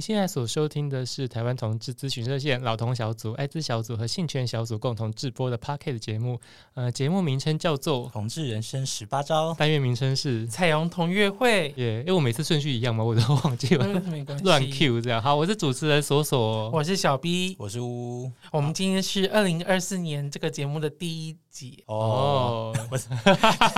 您现在所收听的是台湾同志咨询热线老同小组、艾滋小组和性权小组共同制播的 Pocket 节目。呃，节目名称叫做《同志人生十八招》，单元名称是彩虹同乐会。耶，因为我每次顺序一样嘛，我都忘记了，没关系，乱 Q 这样。好，我是主持人索索，我是小 B，我是乌乌。我们今天是二零二四年这个节目的第一集哦。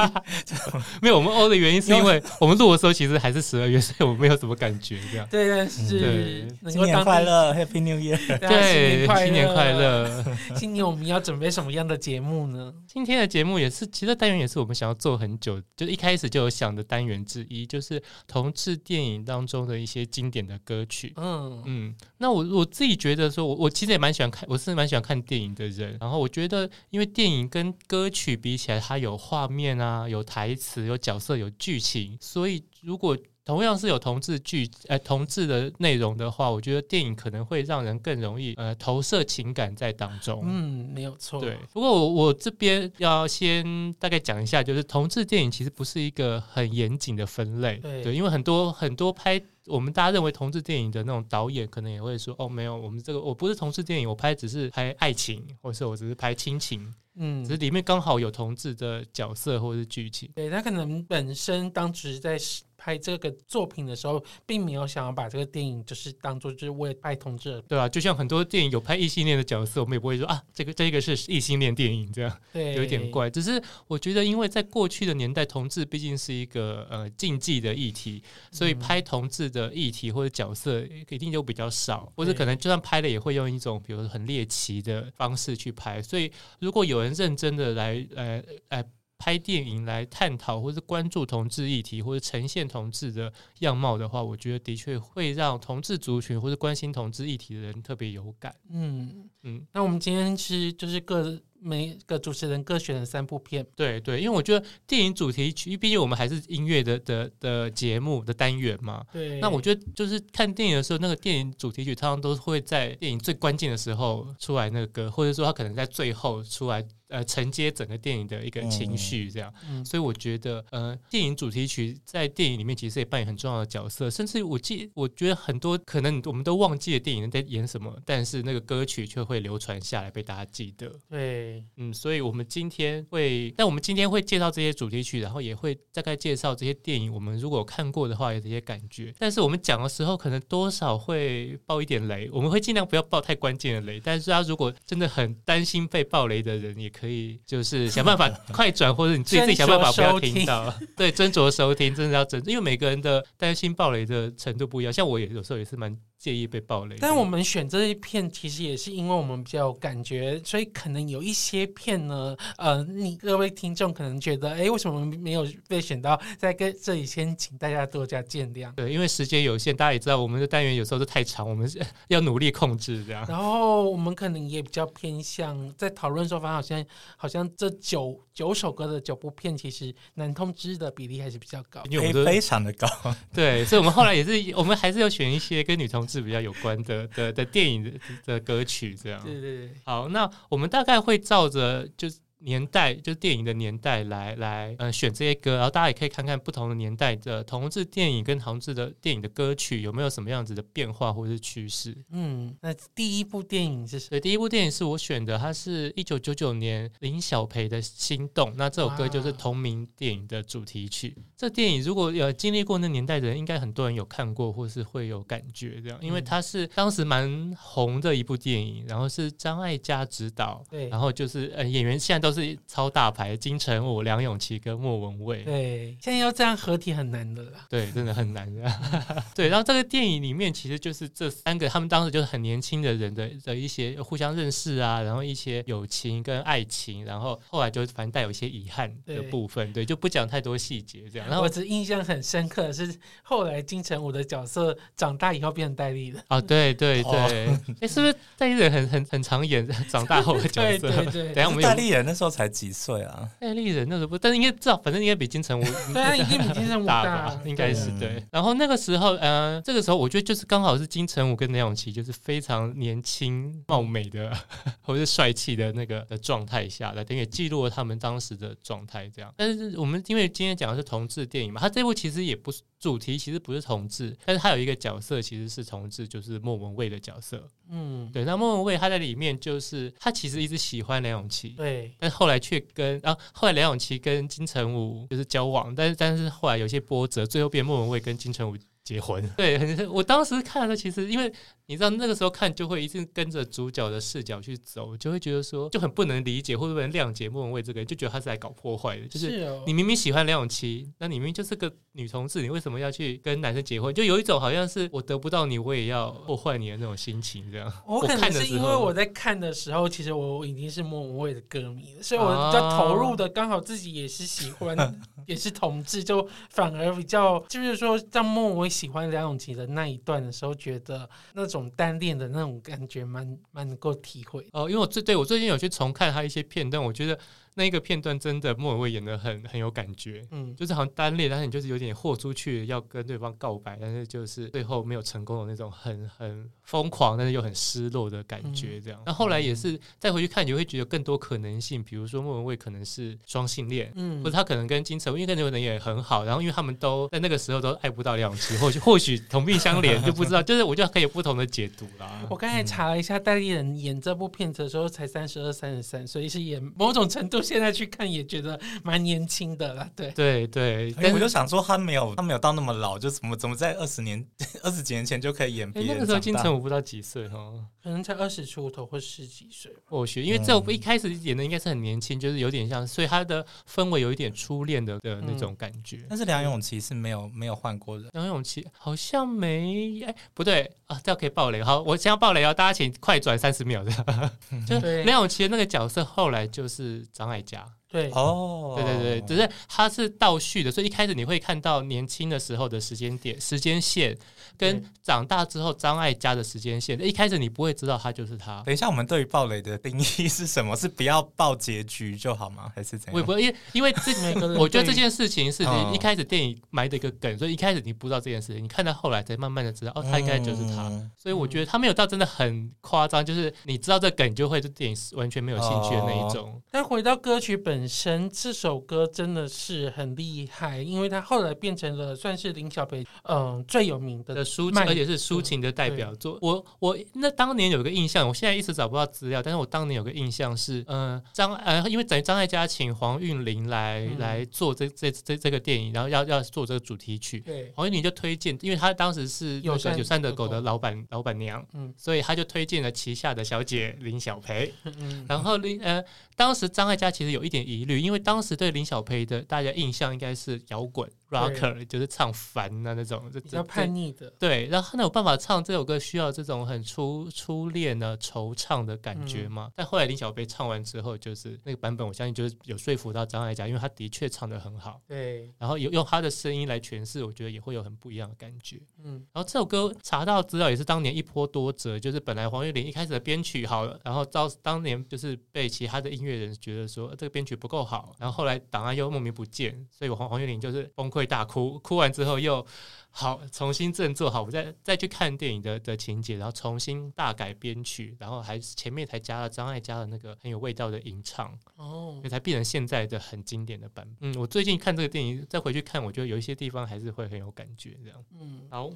没有，我们欧的原因是因为我们录的时候其实还是十二月，所以我们没有什么感觉这样。对，但是。对，新年快乐，Happy New Year！对，新年快乐。今年我们要准备什么样的节目呢？今天的节目也是，其实单元也是我们想要做很久，就一开始就有想的单元之一，就是同志电影当中的一些经典的歌曲。嗯嗯，那我我自己觉得说，我我其实也蛮喜欢看，我是蛮喜欢看电影的人。然后我觉得，因为电影跟歌曲比起来，它有画面啊，有台词，有角色，有剧情，所以如果同样是有同志剧，呃，同志的内容的话，我觉得电影可能会让人更容易呃投射情感在当中。嗯，没有错。对，不过我我这边要先大概讲一下，就是同志电影其实不是一个很严谨的分类。对，对，因为很多很多拍我们大家认为同志电影的那种导演，可能也会说，哦，没有，我们这个我不是同志电影，我拍只是拍爱情，或者是我只是拍亲情。嗯，只是里面刚好有同志的角色或者是剧情。对，他可能本身当时在。拍这个作品的时候，并没有想要把这个电影就是当做就是为拍同志，对啊，就像很多电影有拍异性恋的角色，我们也不会说啊，这个这个是异性恋电影这样，对，有一点怪。只是我觉得，因为在过去的年代，同志毕竟是一个呃禁忌的议题，所以拍同志的议题或者角色一定就比较少，或者可能就算拍了，也会用一种比如说很猎奇的方式去拍。所以如果有人认真的来呃呃。拍电影来探讨或是关注同志议题，或者呈现同志的样貌的话，我觉得的确会让同志族群或者关心同志议题的人特别有感。嗯嗯，那我们今天是就是各每个主持人各选了三部片。对对，因为我觉得电影主题曲，毕竟我们还是音乐的的的节目的单元嘛。对。那我觉得就是看电影的时候，那个电影主题曲通常都会在电影最关键的时候出来那个歌，或者说他可能在最后出来。呃，承接整个电影的一个情绪，这样，嗯、所以我觉得，呃，电影主题曲在电影里面其实也扮演很重要的角色，甚至我记，我觉得很多可能我们都忘记了电影在演什么，但是那个歌曲却会流传下来，被大家记得。对，嗯，所以我们今天会，但我们今天会介绍这些主题曲，然后也会大概介绍这些电影，我们如果看过的话有这些感觉，但是我们讲的时候可能多少会爆一点雷，我们会尽量不要爆太关键的雷，但是他如果真的很担心被爆雷的人，也可以。可以，就是想办法快转，或者你自己自己想办法不要听到。对，斟酌收听，真的要斟，因为每个人的担心暴雷的程度不一样。像我也有时候也是蛮。介意被暴雷，但我们选这一片其实也是因为我们比较有感觉，所以可能有一些片呢，呃，你各位听众可能觉得，哎，为什么没有被选到？在跟这里先请大家多加见谅。对，因为时间有限，大家也知道我们的单元有时候都太长，我们是 要努力控制这样。然后我们可能也比较偏向在讨论说，反正好像好像这九九首歌的九部片，其实男同志的比例还是比较高，因为我们非常的高。对，所以我们后来也是，我们还是要选一些跟女同志。是比较有关的的的电影的的歌曲，这样。对对对。好，那我们大概会照着就是。年代就是电影的年代来来呃选这些歌，然后大家也可以看看不同的年代的同志电影跟同志的电影的歌曲有没有什么样子的变化或者是趋势。嗯，那第一部电影是谁？对，第一部电影是我选的，它是一九九九年林小培的《心动》，那这首歌就是同名电影的主题曲。这电影如果有经历过那年代的人，应该很多人有看过或是会有感觉这样，因为它是当时蛮红的一部电影，然后是张艾嘉执导，对，然后就是呃演员现在都。是超大牌，金城武、梁咏琪跟莫文蔚。对，现在要这样合体很难的啦。对，真的很难的。对，然后这个电影里面其实就是这三个，他们当时就是很年轻的人的的一些互相认识啊，然后一些友情跟爱情，然后后来就反正带有一些遗憾的部分。对，对，就不讲太多细节这样。然后我只印象很深刻的是后来金城武的角色长大以后变成戴笠了。哦，对对对。哎、哦，是不是戴立人很很很常演长大后的角色？对对对。等下我们戴笠演那时时候才几岁啊？艾丽人那时候不，但是应该至少反正应该比金城武 对啊，一定比金城武大吧？应该是对。然后那个时候，呃，这个时候我觉得就是刚好是金城武跟梁咏琪就是非常年轻貌美的 或者是帅气的那个的状态下来，等于记录了他们当时的状态这样。但是我们因为今天讲的是同志电影嘛，他这部其实也不是主题，其实不是同志，但是他有一个角色其实是同志，就是莫文蔚的角色。嗯，对。那莫文蔚他在里面就是他其实一直喜欢梁咏琪，对，但后来却跟啊后后来梁咏琪跟金城武就是交往，但是但是后来有些波折，最后变莫文蔚跟金城武结婚。对，我当时看的时候，其实因为。你知道那个时候看就会一直跟着主角的视角去走，就会觉得说就很不能理解或者不能谅解莫文蔚这个人，就觉得他是来搞破坏的。就是你明明喜欢梁咏琪，那你明明就是个女同志，你为什么要去跟男生结婚？就有一种好像是我得不到你，我也要破坏你的那种心情。这样，我可能是因为我在看的时候，其实我已经是莫文蔚的歌迷了，所以我比较投入的，刚好自己也是喜欢，也是同志，就反而比较就是说，当莫文蔚喜欢梁咏琪的那一段的时候，觉得那种。单恋的那种感觉，蛮蛮能够体会哦。因为我最对我最近有去重看他一些片段，我觉得。那一个片段真的莫文蔚演的很很有感觉，嗯，就是好像单恋，但是你就是有点豁出去要跟对方告白，但是就是最后没有成功的那种很很疯狂，但是又很失落的感觉，这样。那、嗯、后来也是再回去看，你会觉得更多可能性，比如说莫文蔚可能是双性恋，嗯，或者他可能跟金城武，因为跟金城武也很好，然后因为他们都在那个时候都爱不到梁咏琪，或许 或许同病相怜，就不知道，就是我觉得可以有不同的解读啦。我刚才查了一下，戴立忍演这部片子的时候才三十二、三十三，所以是演某种程度。现在去看也觉得蛮年轻的了，对对对，我就想说他没有他没有到那么老，就怎么怎么在二十年 二十几年前就可以演别人。那个时候金城武不知道几岁哈，可能才二十出头或十几岁。或许因为这部一开始演的应该是很年轻，就是有点像，所以他的氛围有一点初恋的的那种感觉。但是梁咏琪是没有没有换过的，梁咏琪好像没哎不对啊，这样可以爆雷。好，我先要爆雷哦，大家请快转三十秒这样。就梁咏琪的那个角色后来就是张卖家。对哦，对对对，只是它是倒叙的，所以一开始你会看到年轻的时候的时间点、时间线，跟长大之后张艾嘉的时间线。一开始你不会知道他就是他。等一下，我们对于暴雷的定义是什么？是不要爆结局就好吗？还是怎样？我也不会，因为因为这，我觉得这件事情是你一开始电影埋的一个梗，所以一开始你不知道这件事情，你看到后来才慢慢的知道，哦，他应该就是他。所以我觉得他没有到真的很夸张，就是你知道这梗，就会对电影完全没有兴趣的那一种。但回到歌曲本身，这首歌真的是很厉害，因为它后来变成了算是林小培嗯最有名的抒情，而且是抒情的代表作。我我那当年有个印象，我现在一直找不到资料，但是我当年有个印象是，嗯张呃，因为等于张艾嘉请黄韵玲来、嗯、来做这这这这个电影，然后要要做这个主题曲，对，黄韵玲就推荐，因为她当时是有善友善的狗的老板老板娘，嗯，所以她就推荐了旗下的小姐林小培，嗯，然后林呃。当时张艾嘉其实有一点疑虑，因为当时对林小培的大家印象应该是摇滚。Rocker 就是唱烦的那种，比较叛逆的。对，然后他有办法唱这首歌，需要这种很初初恋的惆怅的感觉嘛？嗯、但后来林小贝唱完之后，就是那个版本，我相信就是有说服到张艾嘉，因为他的确唱得很好。对，然后有用他的声音来诠释，我觉得也会有很不一样的感觉。嗯，然后这首歌查到资料也是当年一波多折，就是本来黄韵玲一开始的编曲好了，然后到当年就是被其他的音乐人觉得说这个编曲不够好，然后后来档案又莫名不见，所以我黄黄韵玲就是崩溃。会大哭，哭完之后又。好，重新振作。好，我再再去看电影的的情节，然后重新大改编曲，然后还前面才加了张艾嘉的那个很有味道的吟唱，哦，才变成现在的很经典的版本。嗯，我最近看这个电影，再回去看，我觉得有一些地方还是会很有感觉。这样，嗯，好，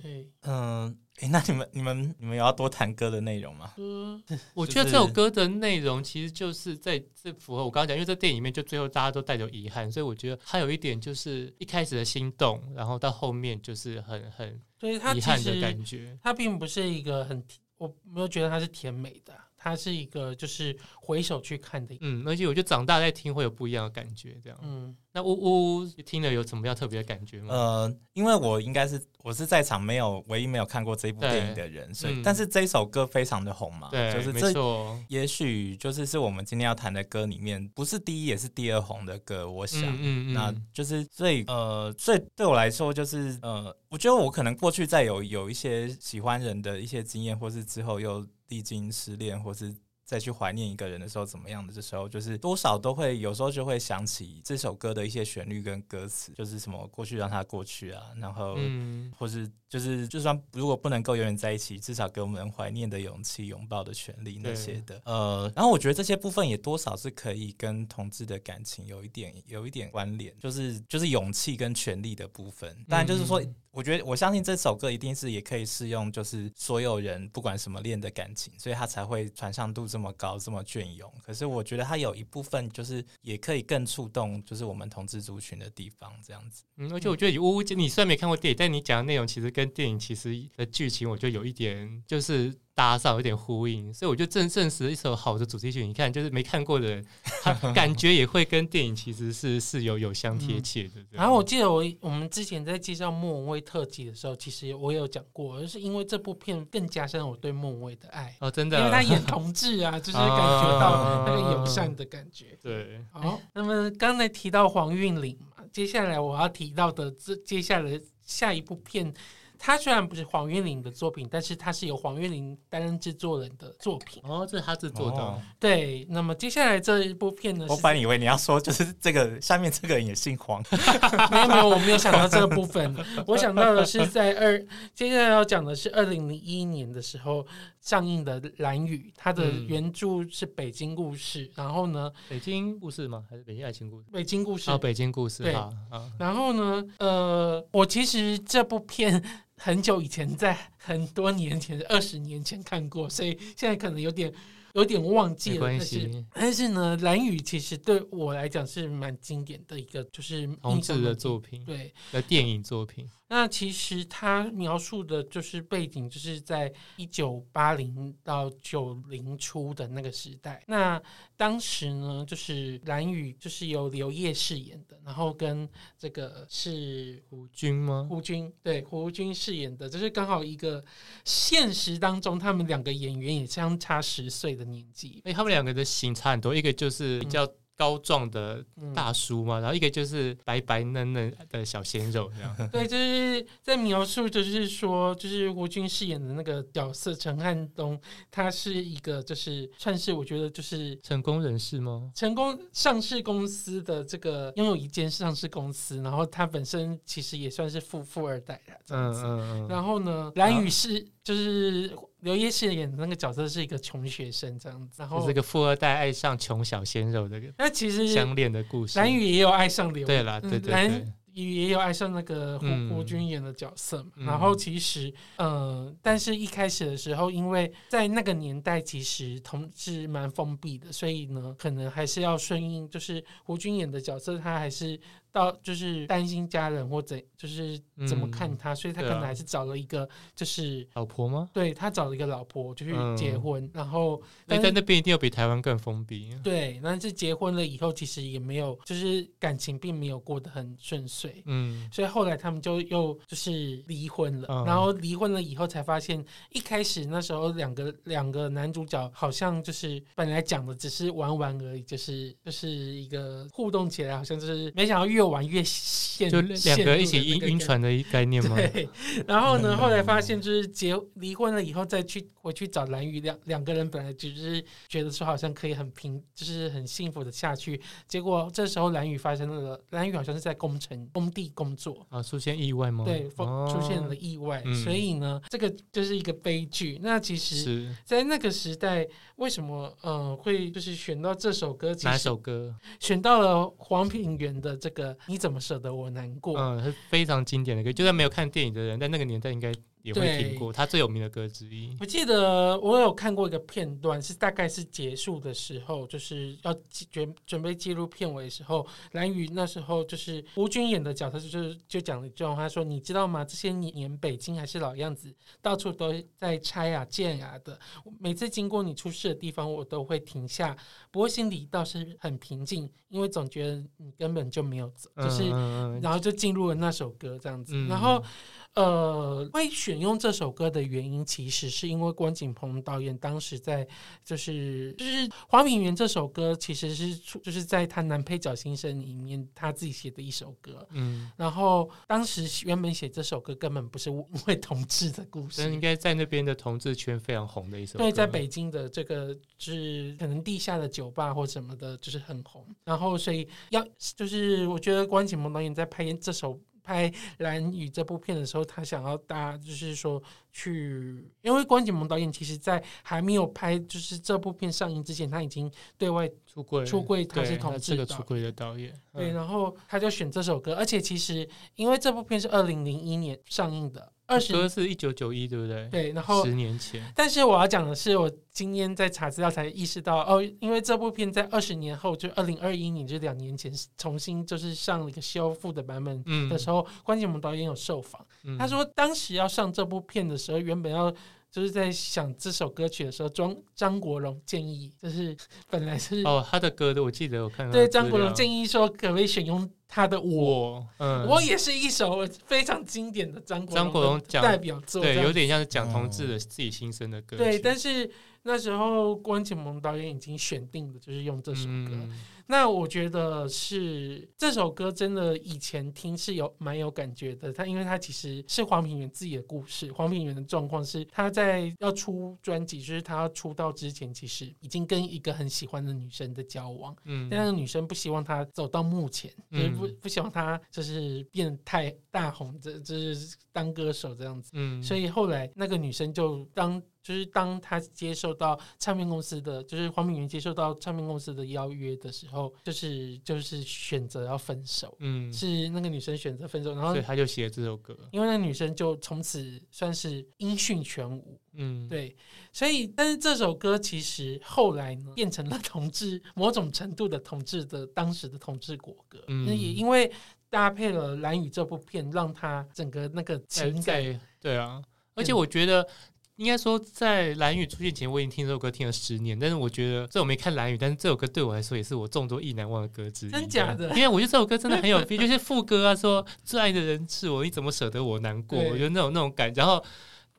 嗯，哎，那你们、你们、你们有要多谈歌的内容吗？嗯，我觉得这首歌的内容其实就是在这符合我刚刚讲，因为这电影里面就最后大家都带着遗憾，所以我觉得它有一点就是一开始的心动，然后到后面就是。很很遗憾的感觉，它并不是一个很，我没有觉得它是甜美的。它是一个就是回首去看的，嗯，而且我觉得长大再听会有不一样的感觉，这样，嗯，那呜呜听了有什么样特别的感觉吗？呃，因为我应该是我是在场没有唯一没有看过这部电影的人，所以，嗯、但是这首歌非常的红嘛，对，就是这，没错，也许就是是我们今天要谈的歌里面不是第一也是第二红的歌，我想，嗯，嗯，嗯，那就是最呃最对我来说就是呃，我觉得我可能过去再有有一些喜欢人的一些经验，或是之后又。历经失恋或是再去怀念一个人的时候怎么样的？这时候就是多少都会有时候就会想起这首歌的一些旋律跟歌词，就是什么过去让它过去啊，然后，嗯，或是就是就算如果不能够永远在一起，至少给我们怀念的勇气、拥抱的权利那些的。呃，然后我觉得这些部分也多少是可以跟同志的感情有一点有一点关联，就是就是勇气跟权利的部分。当然就是说。我觉得我相信这首歌一定是也可以适用，就是所有人不管什么恋的感情，所以它才会传唱度这么高，这么隽永。可是我觉得它有一部分就是也可以更触动，就是我们同志族群的地方，这样子。嗯，而且我觉得呜呜，你虽然没看过电影，但你讲的内容其实跟电影其实的剧情，我觉得有一点就是。搭上有点呼应，所以我就证证实一首好的主题曲。你看，就是没看过的人，他 感觉也会跟电影其实是是有有相贴切的。嗯、然后我记得我我们之前在介绍莫文蔚特辑的时候，其实我有讲过，就是因为这部片更加深我对莫文蔚的爱哦，真的，因为他演 同志啊，就是感觉到那个友善的感觉。对，好，那么刚才提到黄韵玲嘛，接下来我要提到的这接下来下一部片。他虽然不是黄韵玲的作品，但是他是由黄韵玲担任制作人的作品。哦，这是他制作的。哦。对，那么接下来这一部片呢？我本来以为你要说就是这个下面这个人也姓黄。没有没有，我没有想到这个部分。我想到的是在二，接下来要讲的是二零零一年的时候上映的《蓝雨》，它的原著是《北京故事》，然后呢，《北京故事》吗？还是《北京爱情故事》？《北京故事》哦，《北京故事》对。然后呢，呃，我其实这部片。很久以前，在很多年前，二十年前看过，所以现在可能有点有点忘记了。但是，但是呢，《蓝雨》其实对我来讲是蛮经典的一个，就是同志的作品，对的电影作品。那其实他描述的就是背景，就是在一九八零到九零初的那个时代。那当时呢，就是蓝宇就是由刘烨饰演的，然后跟这个是胡军吗？胡军对，胡军饰演的，就是刚好一个现实当中，他们两个演员也相差十岁的年纪。哎，他们两个的型差很多，一个就是比较、嗯。高壮的大叔嘛，然后一个就是白白嫩嫩的小鲜肉这样。对，就是在描述，就是说，就是胡军饰演的那个角色陈汉东，他是一个就是算是我觉得就是成功人士吗？成功上市公司的这个拥有一间上市公司，然后他本身其实也算是富富二代的，这样子。嗯嗯嗯。然后呢，蓝宇是就是。刘烨饰演的那个角色是一个穷学生这样子，然后是个富二代爱上穷小鲜肉这个，那其实相恋的故事。蓝宇也有爱上刘，对啦，对对对，兰屿也有爱上那个胡胡军演的角色嘛。然后其实，嗯，但是一开始的时候，因为在那个年代，其实同志蛮封闭的，所以呢，可能还是要顺应，就是胡军演的角色，他还是。到就是担心家人或怎，就是怎么看他，嗯、所以他可能还是找了一个就是老婆吗？对，他找了一个老婆，就是结婚，嗯、然后但在那边一定要比台湾更封闭。对，但是结婚了以后，其实也没有，就是感情并没有过得很顺遂。嗯，所以后来他们就又就是离婚了，嗯、然后离婚了以后才发现，一开始那时候两个两个男主角好像就是本来讲的只是玩玩而已，就是就是一个互动起来好像就是没想到越玩越陷，就两个一起晕晕船的一概念吗？对。然后呢，后来发现就是结离婚了以后再去回去找兰屿，两两个人本来只是觉得说好像可以很平，就是很幸福的下去。结果这时候兰屿发生了，兰屿好像是在工程工地工作啊，出现意外吗？对，出现了意外，哦、所以呢，这个就是一个悲剧。那其实，在那个时代，为什么呃会就是选到这首歌？哪首歌？选到了黄品源的这个。你怎么舍得我难过？嗯，是非常经典的歌，就算没有看电影的人，在那个年代应该也会听过。他最有名的歌之一。我记得我有看过一个片段，是大概是结束的时候，就是要准准备进入片尾的时候，蓝宇那时候就是吴军演的角色，就是就讲了一句话，他说：“你知道吗？这些年北京还是老样子，到处都在拆啊建啊的。每次经过你出事的地方，我都会停下，不过心里倒是很平静，因为总觉得你根本就没有走。”就是，然后就进入了那首歌这样子，然后。呃，会选用这首歌的原因，其实是因为关锦鹏导演当时在就是就是黄品源这首歌，其实是就是在他男配角新生里面他自己写的一首歌。嗯，然后当时原本写这首歌根本不是因为同志的故事，应该在那边的同志圈非常红的一首歌。对，在北京的这个就是可能地下的酒吧或什么的，就是很红。然后所以要就是我觉得关锦鹏导演在拍这首。拍《蓝雨》这部片的时候，他想要搭就是说去，因为关锦鹏导演其实，在还没有拍就是这部片上映之前，他已经对外出柜，出柜他是同志的出柜的导演。对，然后他就选这首歌，而且其实因为这部片是二零零一年上映的。二十歌是一九九一，对不对？对，然后十年前。但是我要讲的是，我今天在查资料才意识到，哦，因为这部片在二十年后，就二零二一年，就两年前重新就是上了一个修复的版本的时候，嗯、关锦鹏导演有受访，嗯、他说当时要上这部片的时候，原本要。就是在想这首歌曲的时候，张张国荣建议，就是 本来是哦，他的歌的，我记得我看到对张国荣建议说，可不可以选用他的我？我，嗯，我也是一首非常经典的张国张国荣代表作，对，有点像是讲同志的自己心声的歌曲。对，但是那时候关锦鹏导演已经选定了，就是用这首歌。嗯那我觉得是这首歌真的以前听是有蛮有感觉的。他因为他其实是黄品源自己的故事。黄品源的状况是他在要出专辑，就是他要出道之前，其实已经跟一个很喜欢的女生的交往。嗯，但那个女生不希望他走到目前，就是不不希望他就是变太大红，这就是当歌手这样子。嗯，所以后来那个女生就当。就是当他接受到唱片公司的，就是黄品源接受到唱片公司的邀约的时候，就是就是选择要分手，嗯，是那个女生选择分手，然后所以他就写了这首歌，因为那个女生就从此算是音讯全无，嗯，对，所以但是这首歌其实后来呢变成了 同志某种程度的同志的当时的同志国歌，嗯，也因为搭配了《蓝宇》这部片，让他整个那个情感，对啊，而且我觉得。应该说，在蓝雨出现前，我已经听这首歌听了十年。但是我觉得，这我没看蓝雨，但是这首歌对我来说也是我众多意难忘的歌之一。真假的？因为我觉得这首歌真的很有 feel，就是副歌啊，说最爱的人是我，你怎么舍得我难过？我觉得那种那种感觉，然后。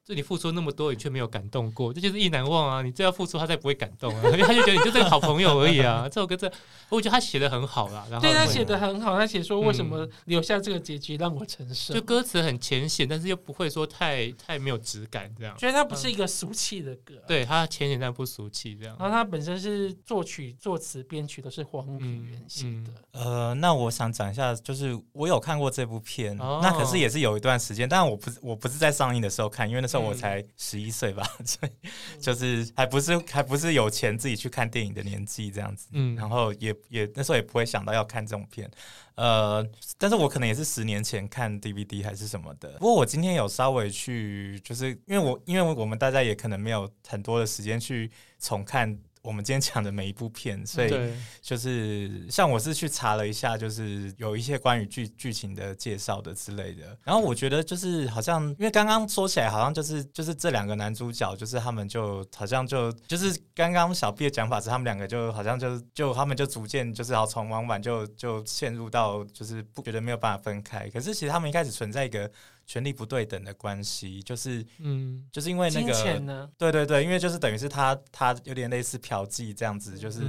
就你付出那么多，你却没有感动过，这就是意难忘啊！你这要付出，他才不会感动啊！他就觉得你就是个好朋友而已啊！这首歌这，我觉得他写的很好啦。然后对他写的很好，他写说为什么留下这个结局让我承受。就歌词很浅显，但是又不会说太太没有质感，这样。觉得他不是一个俗气的歌，对他浅显但不俗气这样。然后他本身是作曲、作词、编曲都是黄品源写的。呃，那我想讲一下，就是我有看过这部片，那可是也是有一段时间，但我不是我不是在上映的时候看，因为那时候我才十。一岁吧，所以就是还不是还不是有钱自己去看电影的年纪这样子，嗯，然后也也那时候也不会想到要看这种片，呃，但是我可能也是十年前看 DVD 还是什么的。不过我今天有稍微去，就是因为我因为我们大家也可能没有很多的时间去重看。我们今天讲的每一部片，所以就是像我是去查了一下，就是有一些关于剧剧情的介绍的之类的。然后我觉得就是好像，因为刚刚说起来好像就是就是这两个男主角，就是他们就好像就就是刚刚小 B 的讲法是，他们两个就好像就就他们就逐渐就是好从往往就就陷入到就是不觉得没有办法分开。可是其实他们一开始存在一个。权力不对等的关系，就是，嗯，就是因为那个，对对对，因为就是等于是他他有点类似嫖妓这样子，就是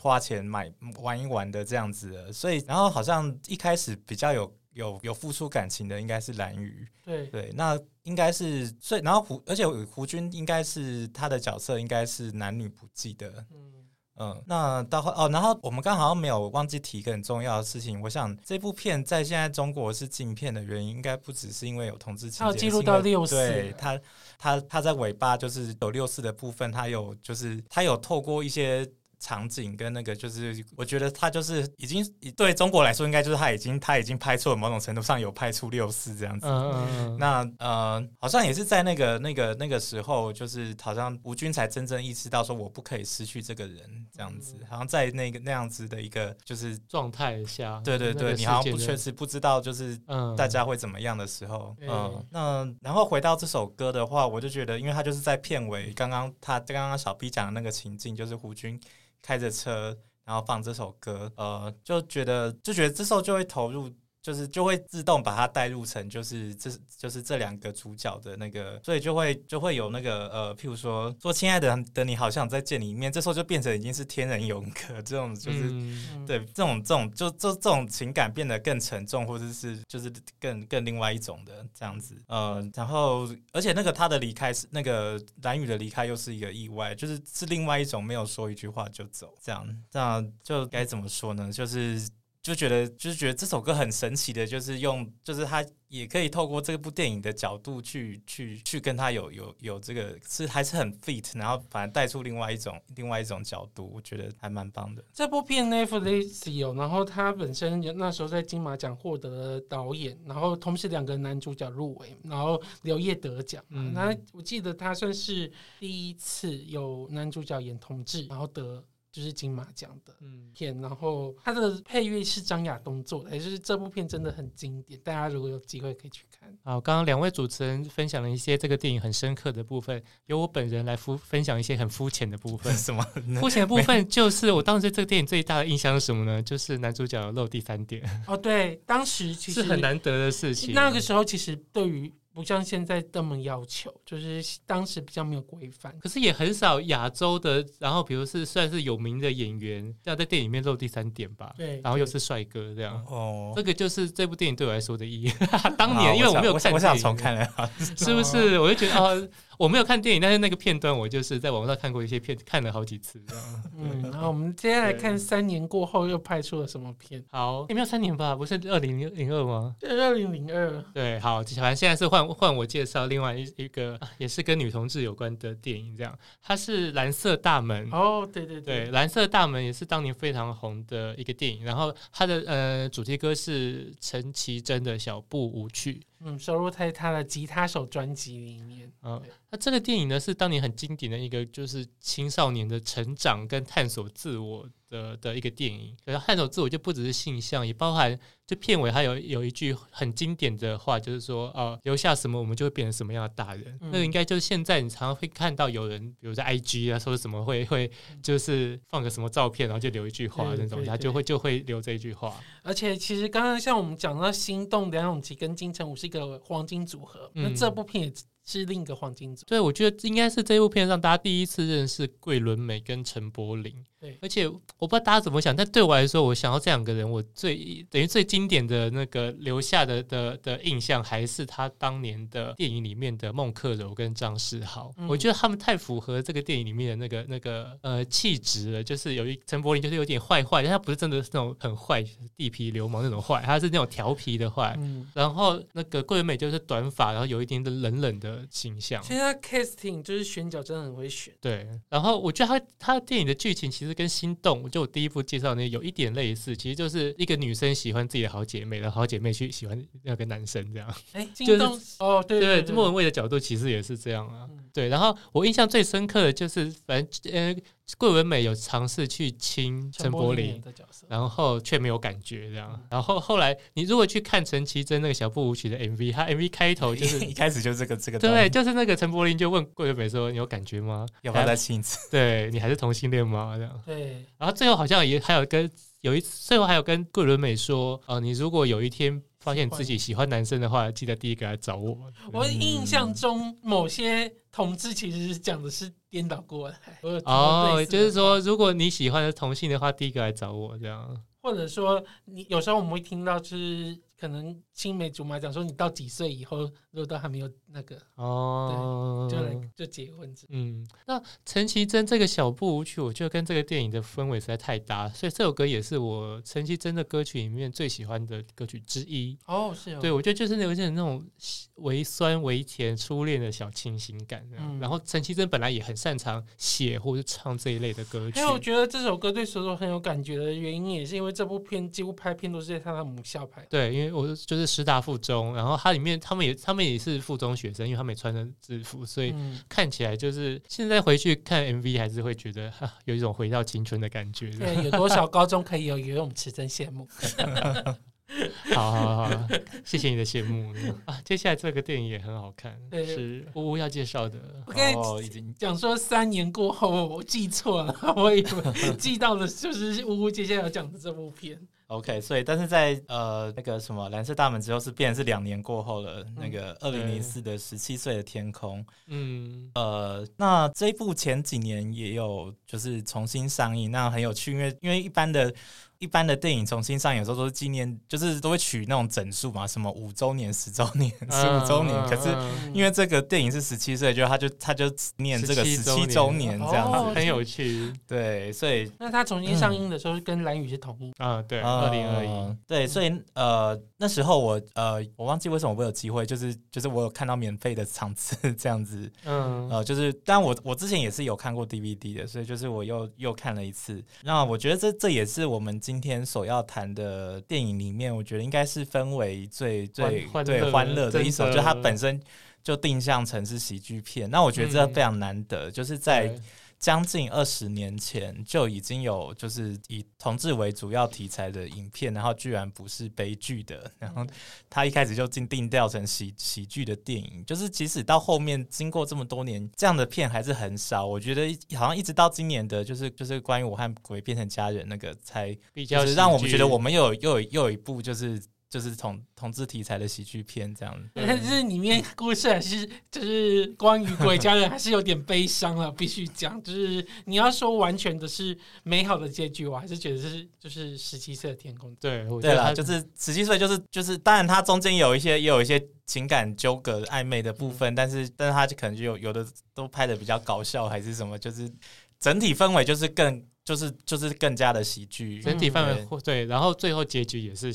花钱买玩一玩的这样子，所以然后好像一开始比较有有有付出感情的应该是蓝宇，对。对，那应该是所以然后胡而且胡军应该是他的角色应该是男女不计的，嗯。嗯，那到后哦，然后我们刚好像没有忘记提一个很重要的事情。我想这部片在现在中国是禁片的原因，应该不只是因为有同志情节，记录到六四，对他，他他在尾巴就是有六四的部分，他有就是他有透过一些。场景跟那个就是，我觉得他就是已经对中国来说，应该就是他已经他已经拍出了某种程度上有拍出六四这样子。嗯嗯嗯。那呃，好像也是在那个那个那个时候，就是好像吴军才真正意识到说，我不可以失去这个人这样子。好像在那个那样子的一个就是状态下，对对对，你好像不确实不知道就是大家会怎么样的时候。嗯。那然后回到这首歌的话，我就觉得，因为他就是在片尾，刚刚他刚刚小 B 讲的那个情境，就是胡军。开着车，然后放这首歌，呃，就觉得就觉得这时候就会投入就是就会自动把它带入成就是这就是这两个主角的那个，所以就会就会有那个呃，譬如说说亲爱的等你好像再见你一面，这时候就变成已经是天人永隔这种，就是、嗯、对这种这种就就这种情感变得更沉重，或者是就是更更另外一种的这样子，呃，然后而且那个他的离开是那个蓝宇的离开又是一个意外，就是是另外一种没有说一句话就走这样，这样就该怎么说呢？就是。就觉得就是觉得这首歌很神奇的，就是用就是他也可以透过这部电影的角度去去去跟他有有有这个是还是很 fit，然后反而带出另外一种另外一种角度，我觉得还蛮棒的。这部片 Netflix 有，然后他本身那时候在金马奖获得了导演，然后同时两个男主角入围，然后刘烨得奖。嗯，那我记得他算是第一次有男主角演同志，然后得。就是金马奖的片，然后它的配乐是张亚东做的，也就是这部片真的很经典，大家如果有机会可以去看。好，刚刚两位主持人分享了一些这个电影很深刻的部分，由我本人来肤分享一些很肤浅的部分。什么？肤浅的部分就是我当时对这个电影最大的印象是什么呢？就是男主角露第三点。哦，对，当时其实是很难得的事情。那个时候其实对于。不像现在这么要求，就是当时比较没有规范，可是也很少亚洲的，然后比如是算是有名的演员，要在电影里面露第三点吧，对，然后又是帅哥这样，哦，这个就是这部电影对我来说的意义。当年因为我没有看，我想重看了，是不是？我就觉得哦。我没有看电影，但是那个片段我就是在网上看过一些片，看了好几次。嗯，然后我们接下来看三年过后又拍出了什么片？好，也没有三年吧？不是二零零二吗？对，二零零二。对，好，反正现在是换换我介绍另外一一个也是跟女同志有关的电影，这样，它是《蓝色大门》。哦，对对对，对，《蓝色大门》也是当年非常红的一个电影，然后它的呃主题歌是陈绮贞的小步舞曲。嗯，收录在他的吉他手专辑里面。嗯，那这个电影呢，是当年很经典的一个，就是青少年的成长跟探索自我的的一个电影。然后探索自我就不只是性向，也包含就片尾还有有一句很经典的话，就是说，呃，留下什么，我们就会变成什么样的大人。嗯、那应该就是现在你常常会看到有人，比如在 IG 啊，说什么会会就是放个什么照片，然后就留一句话那种，他就会就会留这一句话。而且其实刚刚像我们讲到心动梁咏琪跟金城武是一个黄金组合，嗯、那这部片也是另一个黄金组。对，我觉得应该是这部片让大家第一次认识桂纶镁跟陈柏霖。对，而且我不知道大家怎么想，但对我来说，我想到这两个人，我最等于最经典的那个留下的的的印象，还是他当年的电影里面的孟克柔跟张世豪。嗯、我觉得他们太符合这个电影里面的那个那个呃气质了，就是有一陈柏霖就是有点坏坏，但他不是真的是那种很坏地痞流氓那种坏，他是那种调皮的坏。嗯、然后那个桂纶镁就是短发，然后有一点的冷冷的形象。现在 casting 就是选角真的很会选。对，然后我觉得他他电影的剧情其实。跟心动，就我第一部介绍那有一点类似，其实就是一个女生喜欢自己的好姐妹，然后好姐妹去喜欢那个男生这样。哎，心动哦，对对对，莫文蔚的角度其实也是这样啊。对，然后我印象最深刻的就是，反正呃，桂纶镁有尝试去亲陈柏霖的角色，然后却没有感觉这样。然后后来你如果去看陈绮贞那个小步舞曲的 MV，他 MV 开头就是 一开始就是这个这个，对，就是那个陈柏霖就问桂纶镁说：“你有感觉吗？要不要再亲一次？对你还是同性恋吗？”这样。对。然后最后好像也还有跟有一次，最后还有跟桂纶镁说：“哦，你如果有一天。”发现自己喜欢男生的话，记得第一个来找我。我印象中某些同志其实是讲的是颠倒过来。哦，就是说，如果你喜欢的同性的话，第一个来找我这样。或者说，你有时候我们会听到，就是可能青梅竹马讲说，你到几岁以后，如果都还没有那个哦，对就来就结婚。嗯，那陈绮贞这个小步舞曲，我觉得跟这个电影的氛围实在太搭，所以这首歌也是我陈绮贞的歌曲里面最喜欢的歌曲之一。哦，是哦。对，我觉得就是有点那种微酸微甜初恋的小清新感。嗯，然后陈绮贞本来也很擅长写或者唱这一类的歌曲。因为我觉得这首歌对所有很有感觉的原因，也是因为。这部片几乎拍片都是在他的母校拍。对，因为我就是师大附中，然后它里面他们也他们也是附中学生，因为他们也穿着制服，所以看起来就是现在回去看 MV 还是会觉得哈有一种回到青春的感觉。对，有多少高中可以有游泳池，真羡慕。好好好，谢谢你的羡慕 啊！接下来这个电影也很好看，是呜呜要介绍的。我跟你已经讲说三年过后，我记错了，我以为记到的就是呜呜接下来要讲的这部片。OK，所以但是在呃那个什么蓝色大门之后是变成是两年过后了，嗯、那个二零零四的十七岁的天空，嗯，呃，那这一部前几年也有就是重新上映，那很有趣，因为因为一般的。一般的电影重新上映，有时候都是纪念，就是都会取那种整数嘛，什么五周年、十周年、十五周年。可是因为这个电影是十七岁，就他就他就念这个十七周年这样子，哦，很有趣。对，所以那他重新上映的时候跟蓝宇是同一啊，对，二零二一。对，所以呃那时候我呃我忘记为什么我有机会，就是就是我有看到免费的场次 这样子，嗯呃就是，但我我之前也是有看过 DVD 的，所以就是我又又看了一次。那我觉得这这也是我们。今天所要谈的电影里面，我觉得应该是氛围最最最欢乐的一首，就它本身就定向成是喜剧片。那我觉得这非常难得，就是在。将近二十年前就已经有就是以同志为主要题材的影片，然后居然不是悲剧的，然后他一开始就定定调成喜喜剧的电影，就是即使到后面经过这么多年，这样的片还是很少。我觉得好像一直到今年的，就是就是关于我和鬼变成家人那个，才比较让我们觉得我们又有又有又有一部就是。就是同同志题材的喜剧片这样，但是里面故事还是就是关于鬼家人，还是有点悲伤了，必须讲。就是你要说完全的是美好的结局，我还是觉得是就是十七岁的天空。对，对了，就是十七岁，就是就是，当然它中间有一些也有一些情感纠葛暧昧的部分，嗯、但是但是它就可能就有有的都拍的比较搞笑，还是什么，就是整体氛围就是更。就是就是更加的喜剧，整体氛围对，然后最后结局也是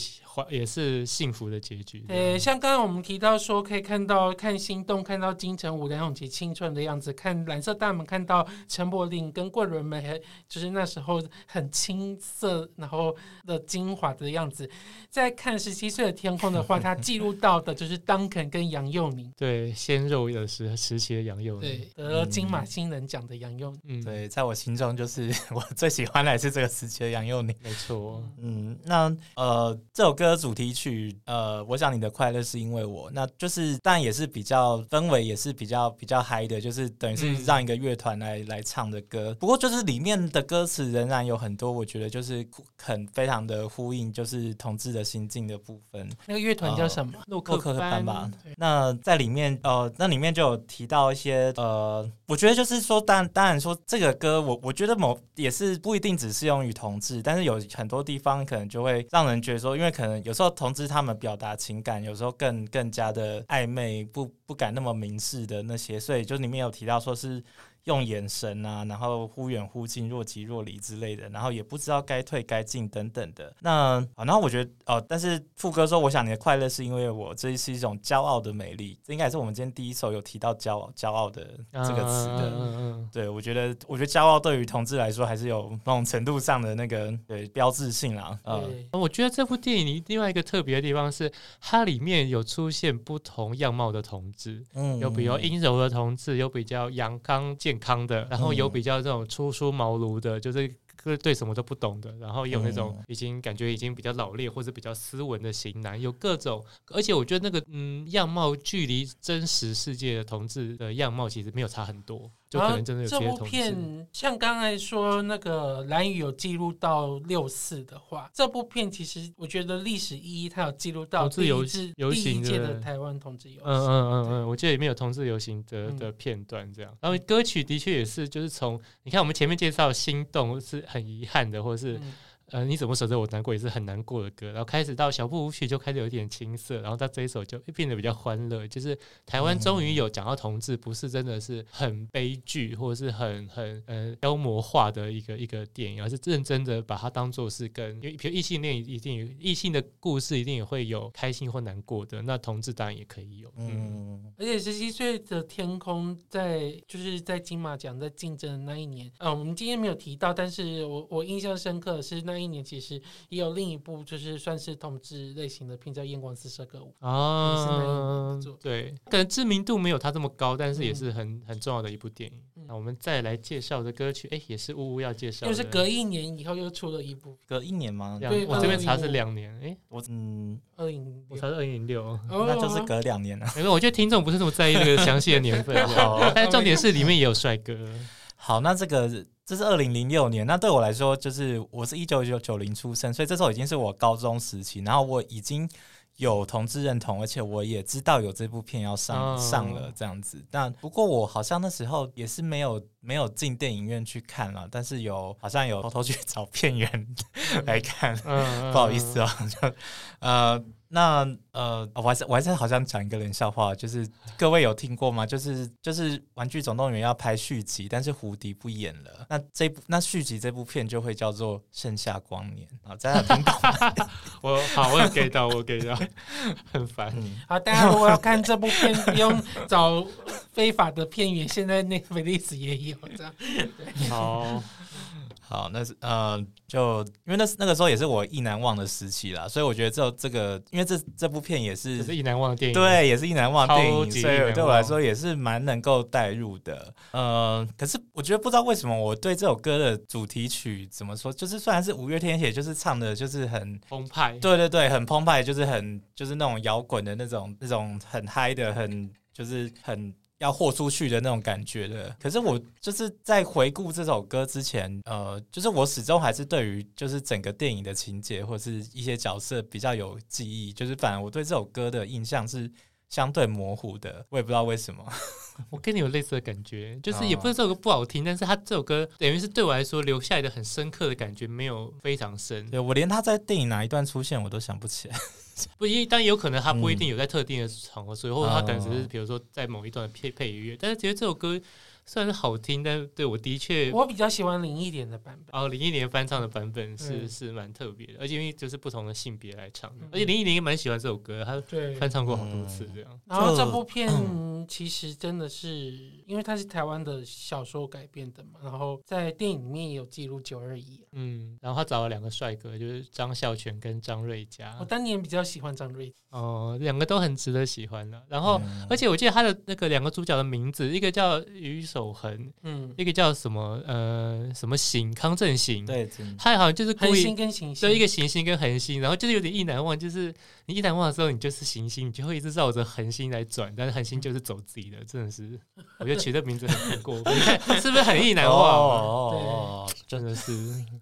也是幸福的结局。对，像刚刚我们提到说，可以看到看心动，看到金城武、梁咏琪青春的样子；看蓝色大门，看到陈柏霖跟桂纶镁，就是那时候很青涩然后的精华的样子。再看十七岁的天空的话，他记录到的就是当肯跟杨佑宁，对，鲜肉的时时期的杨佑宁，对，得了金马新人奖的杨佑宁，嗯，对，在我心中就是 我。最喜欢的还是这个时期的杨佑宁，没错。嗯，那呃，这首歌主题曲，呃，我想你的快乐是因为我，那就是，但也是比较氛围也是比较比较嗨的，就是等于是让一个乐团来、嗯、来唱的歌。不过就是里面的歌词仍然有很多，我觉得就是很非常的呼应，就是同志的心境的部分。那个乐团叫什么？洛克班吧。那在里面，呃，那里面就有提到一些，呃，我觉得就是说，当当然说这个歌，我我觉得某也是。不一定只适用于同志，但是有很多地方可能就会让人觉得说，因为可能有时候同知他们表达情感，有时候更更加的暧昧，不不敢那么明示的那些，所以就里面有提到说是。用眼神啊，然后忽远忽近，若即若离之类的，然后也不知道该退该进等等的。那啊，然后我觉得哦，但是副歌说，我想你的快乐是因为我，这是一种骄傲的美丽。这应该也是我们今天第一首有提到骄傲、骄傲的这个词的。嗯嗯嗯。对，我觉得，我觉得骄傲对于同志来说，还是有某种程度上的那个对标志性啦。嗯，我觉得这部电影里另外一个特别的地方是，它里面有出现不同样貌的同志，嗯，有比较阴柔的同志，有比较阳刚健。健康的，然后有比较这种初出茅庐的，就是对什么都不懂的，然后有那种已经感觉已经比较老练或者比较斯文的型男，有各种，而且我觉得那个嗯样貌距离真实世界的同志的样貌其实没有差很多。就可能真的有这部片，像刚才说那个蓝宇有记录到六四的话，这部片其实我觉得历史意义，它有记录到第一次游行的台湾同志游行。嗯嗯嗯嗯，我记得里面有同志游行的的片段，这样。然后歌曲的确也是，就是从你看我们前面介绍《心动》是很遗憾的，或者是。呃，你怎么舍得我？难过也是很难过的歌，然后开始到小步舞曲就开始有点青涩，然后到这一首就变得比较欢乐，就是台湾终于有讲到同志，不是真的是很悲剧或者是很很呃妖魔化的一个一个电影，而是认真的把它当做是跟，因为比如异性恋一定有异性的故事一定也会有开心或难过的，那同志当然也可以有，嗯，而且十七岁的天空在就是在金马奖在竞争的那一年，嗯，我们今天没有提到，但是我我印象深刻的是那一。一年其实也有另一部，就是算是同志类型的片，叫《艳光四射歌舞》啊，对，可能知名度没有他这么高，但是也是很很重要的一部电影。那我们再来介绍的歌曲，哎，也是呜呜要介绍，就是隔一年以后又出了一部，隔一年吗？对，我这边查是两年，哎，我嗯，二零，我查是二零零六，那就是隔两年了。因为我觉得听众不是这么在意那个详细的年份，但重点是里面也有帅哥。好，那这个这是二零零六年，那对我来说，就是我是一九九九零出生，所以这时候已经是我高中时期，然后我已经。有同志认同，而且我也知道有这部片要上、oh. 上了这样子，但不过我好像那时候也是没有没有进电影院去看了，但是有好像有偷偷去 找片源 来看，oh. 不好意思哦，就呃。那呃，我还是我还是好像讲一个冷笑话，就是 各位有听过吗？就是就是《玩具总动员》要拍续集，但是胡迪不演了。那这部那续集这部片就会叫做《盛夏光年》啊，大家听懂吗？我好，我有给到，我给到，很烦。好，大家如果要看这部片，不用找非法的片源，现在那个 Netflix 也有这样。好。好，那是呃，就因为那那个时候也是我意难忘的时期啦，所以我觉得这这个，因为这这部片也是是意难忘的电影，对，也是意难忘的电影，所以对我来说也是蛮能够代入的。呃，可是我觉得不知道为什么我对这首歌的主题曲怎么说，就是虽然是五月天写，就是唱的就是很澎湃，对对对，很澎湃，就是很就是那种摇滚的那种那种很嗨的，很就是很。要豁出去的那种感觉的，可是我就是在回顾这首歌之前，呃，就是我始终还是对于就是整个电影的情节或是一些角色比较有记忆，就是反而我对这首歌的印象是相对模糊的，我也不知道为什么。我跟你有类似的感觉，就是也不是这首歌不好听，但是他这首歌等于是对我来说留下来的很深刻的感觉没有非常深。对，我连他在电影哪一段出现我都想不起来。不，因为但有可能他不一定有在特定的场合，所以或者他可能只是比如说在某一段配配乐，但是其实这首歌。虽然是好听，但对我的确，我比较喜欢林忆莲的版本。哦，林忆莲翻唱的版本是、嗯、是蛮特别的，而且因为就是不同的性别来唱的，嗯、而且林忆莲也蛮喜欢这首歌，他翻唱过好多次这样。然后这部片其实真的是，因为它是台湾的小说改编的嘛，然后在电影里面也有记录九二一。嗯，然后他找了两个帅哥，就是张孝全跟张瑞佳。我当年比较喜欢张瑞。哦，两个都很值得喜欢的。然后，嗯、而且我记得他的那个两个主角的名字，一个叫余守恒，嗯，一个叫什么呃什么行康正行，对，他好像就是故意跟行星，对，一个行星跟恒星，然后就是有点意难忘，就是你意难忘的时候，你就是行星，你就会一直绕着恒星来转，但是恒星就是走自己的，真的是，我觉得取这名字很过分，你看是不是很意难忘？哦，真的是。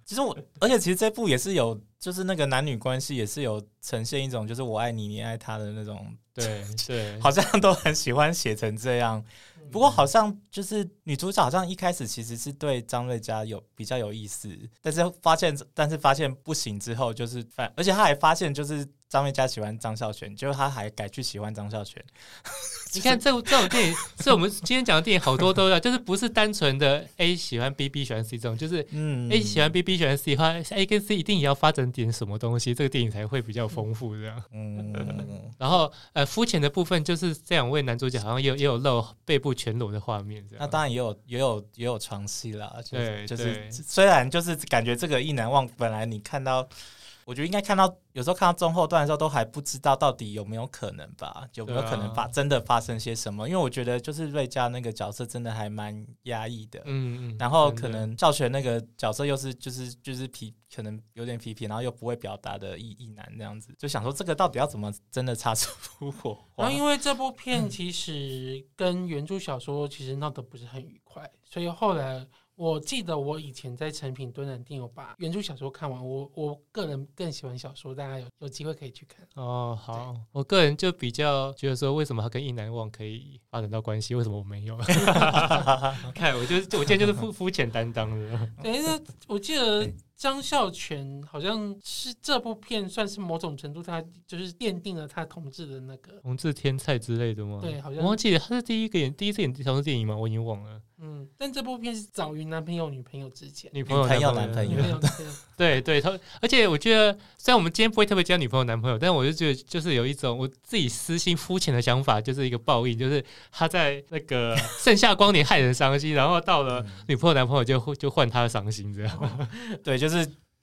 其实我，而且其实这部也是有。就是那个男女关系也是有呈现一种，就是我爱你，你爱他的那种，对对，好像都很喜欢写成这样。不过好像就是女主角好像一开始其实是对张瑞佳有比较有意思，但是发现但是发现不行之后，就是反而且她还发现就是。张瑞佳喜欢张孝全，结果他还改去喜欢张孝全。你看这这种电影，是我们今天讲的电影，好多都要，就是不是单纯的 A 喜欢 B，B 喜欢 C 这种，就是 A 喜欢 B，B 喜欢 C 的话，A 跟 C 一定也要发展点什么东西，这个电影才会比较丰富这样。嗯，然后呃，肤浅的部分就是这两位男主角好像也有也有露背部全裸的画面这样。那当然也有也有也有床戏啦，就是、对，就是虽然就是感觉这个意难忘，本来你看到。我觉得应该看到，有时候看到中后段的时候，都还不知道到底有没有可能吧？有没有可能发真的发生些什么？因为我觉得就是瑞佳那个角色真的还蛮压抑的，嗯嗯，然后可能教学那个角色又是就是就是皮，可能有点皮皮，然后又不会表达的意意男那样子，就想说这个到底要怎么真的擦出火花？然后因为这部片其实跟原著小说其实闹得不是很愉快，所以后来。我记得我以前在成品敦南店有把原著小说看完，我我个人更喜欢小说，大家有有机会可以去看。哦，好，我个人就比较觉得说，为什么他跟意难忘可以发展到关系，为什么我没有？看，我就我今天就是肤肤浅担当的。等一下，我记得。张孝全好像是这部片算是某种程度，他就是奠定了他同志的那个同志天菜之类的吗？对，好像我忘记了他是第一个演第一次演同志电影吗？我已经忘了。嗯，但这部片是早于男朋友女朋友之前，女朋友男朋友男朋友，对对，他而且我觉得虽然我们今天不会特别讲女朋友男朋友，但我就觉得就是有一种我自己私心肤浅的想法，就是一个报应，就是他在那个 盛夏光年害人伤心，然后到了女朋友男朋友就就换他的伤心这样，对，就是。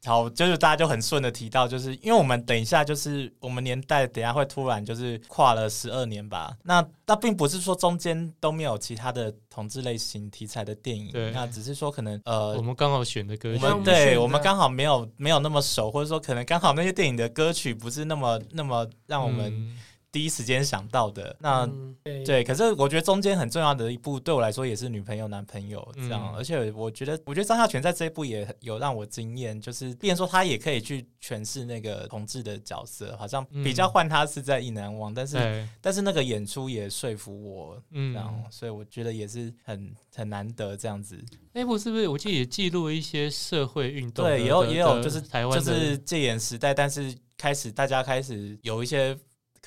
好，就是大家就很顺的提到，就是因为我们等一下就是我们年代等一下会突然就是跨了十二年吧。那那并不是说中间都没有其他的同志类型题材的电影，对那只是说可能呃，我们刚好选的歌曲，我们对我们刚好没有没有那么熟，或者说可能刚好那些电影的歌曲不是那么那么让我们。第一时间想到的。那、嗯、对，对，可是我觉得中间很重要的一步，对我来说也是女朋友、男朋友这样。嗯、而且我觉得，我觉得张孝全在这一部也有让我惊艳，就是，变说他也可以去诠释那个同志的角色，好像比较换他是在意难忘，嗯、但是但是那个演出也说服我，嗯，然后所以我觉得也是很很难得这样子。那部是不是我记得也记录一些社会运动？对，也有也有就是台湾就是戒严时代，但是开始大家开始有一些。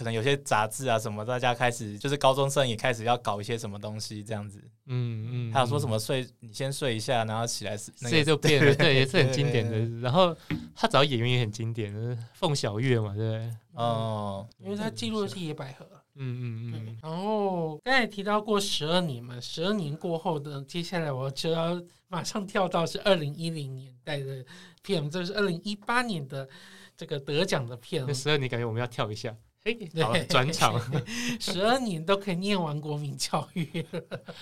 可能有些杂志啊什么，大家开始就是高中生也开始要搞一些什么东西这样子，嗯嗯，还有说什么睡你先睡一下，然后起来是，这就变了，对，也是很经典的。然后他找演员也很经典，凤小岳嘛，对不对？哦，因为他记录的是野百合，嗯嗯嗯。然后刚才提到过十二年嘛，十二年过后的接下来我就要马上跳到是二零一零年代的片，这是二零一八年的这个得奖的片。那十二年感觉我们要跳一下。哎，好，转场，十二年都可以念完国民教育了，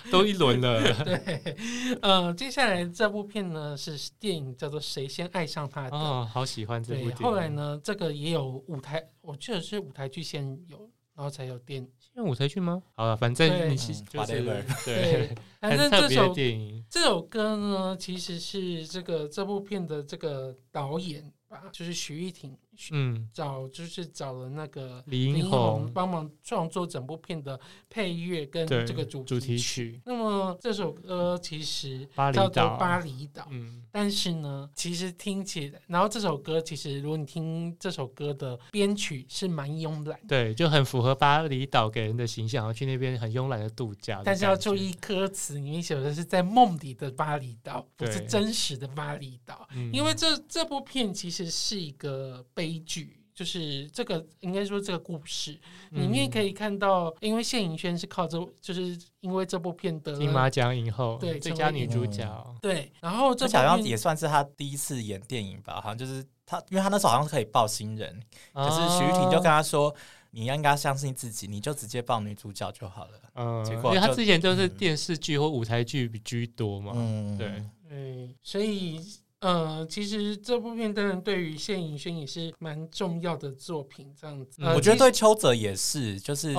都一轮了。对，呃，接下来这部片呢是电影，叫做《谁先爱上他的》。哦，好喜欢这部电影。后来呢，这个也有舞台，我记得是舞台剧先有，然后才有电影。先舞台剧吗？好了，反正你其实就是对，反正这首电影这首歌呢，其实是这个这部片的这个导演吧，就是徐誉庭。嗯，找就是找了那个李英宏帮忙创作整部片的配乐跟这个主题曲。那么这首歌其实叫做《巴厘岛》，嗯，但是呢，其实听起来，然后这首歌其实如果你听这首歌的编曲是蛮慵懒，对，就很符合巴厘岛给人的形象，然后去那边很慵懒的度假的。但是要注意歌词，里面写的是在梦里的巴厘岛，不是真实的巴厘岛，因为这这部片其实是一个悲。悲剧就是这个，应该说这个故事里面可以看到，因为谢盈萱是靠着，就是因为这部片得金马奖影后，对最佳女主角，对，然后这好像也算是她第一次演电影吧，好像就是她，因为她那时候好像是可以报新人，可是徐玉婷就跟她说，你应该相信自己，你就直接报女主角就好了。嗯，结果因为她之前都是电视剧或舞台剧居多嘛，嗯，对，对，所以。呃，其实这部片当然对于谢盈轩也是蛮重要的作品，这样子。嗯呃、我觉得对邱泽也是，就是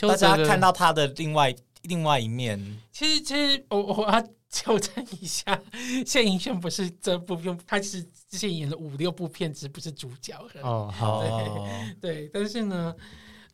大家看到他的另外另外一面。其实，其实我我要 纠正一下，谢盈轩不是这部片，他是之前演了五六部片子，不是主角。哦，好，对，对，但是呢，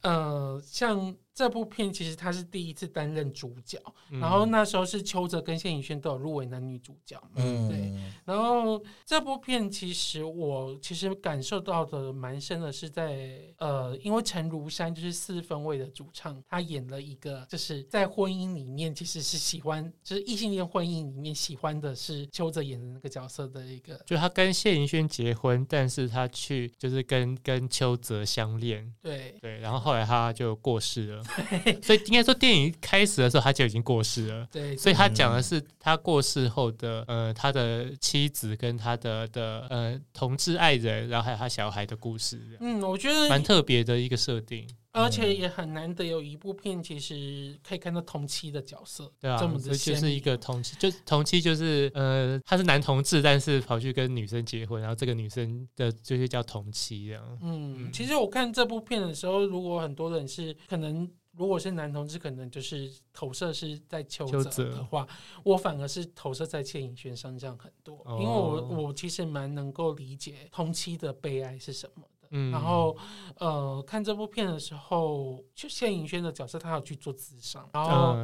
呃，像。这部片其实他是第一次担任主角，嗯、然后那时候是邱泽跟谢盈萱都有入围男女主角，嗯，对。然后这部片其实我其实感受到的蛮深的是在呃，因为陈如山就是四分卫的主唱，他演了一个就是在婚姻里面其实是喜欢，就是异性恋婚姻里面喜欢的是邱泽演的那个角色的一个，就他跟谢盈萱结婚，但是他去就是跟跟邱泽相恋，对。对，然后后来他就过世了。所以应该说，电影开始的时候他就已经过世了。对，所以他讲的是他过世后的呃，他的妻子跟他的的呃同志爱人，然后还有他小孩的故事。嗯，我觉得蛮特别的一个设定，而且也很难得有一部片，其实可以看到同期的角色。对啊，这么的就是一个同期，就同期就是呃，他是男同志，但是跑去跟女生结婚，然后这个女生的就是叫同期这样。嗯，其实我看这部片的时候，如果很多人是可能。如果是男同志，可能就是投射是在邱泽的话，我反而是投射在谢盈萱身上很多，因为我我其实蛮能够理解同期的悲哀是什么的。嗯，然后呃，看这部片的时候，就谢颖轩的角色，他要去做咨商，然后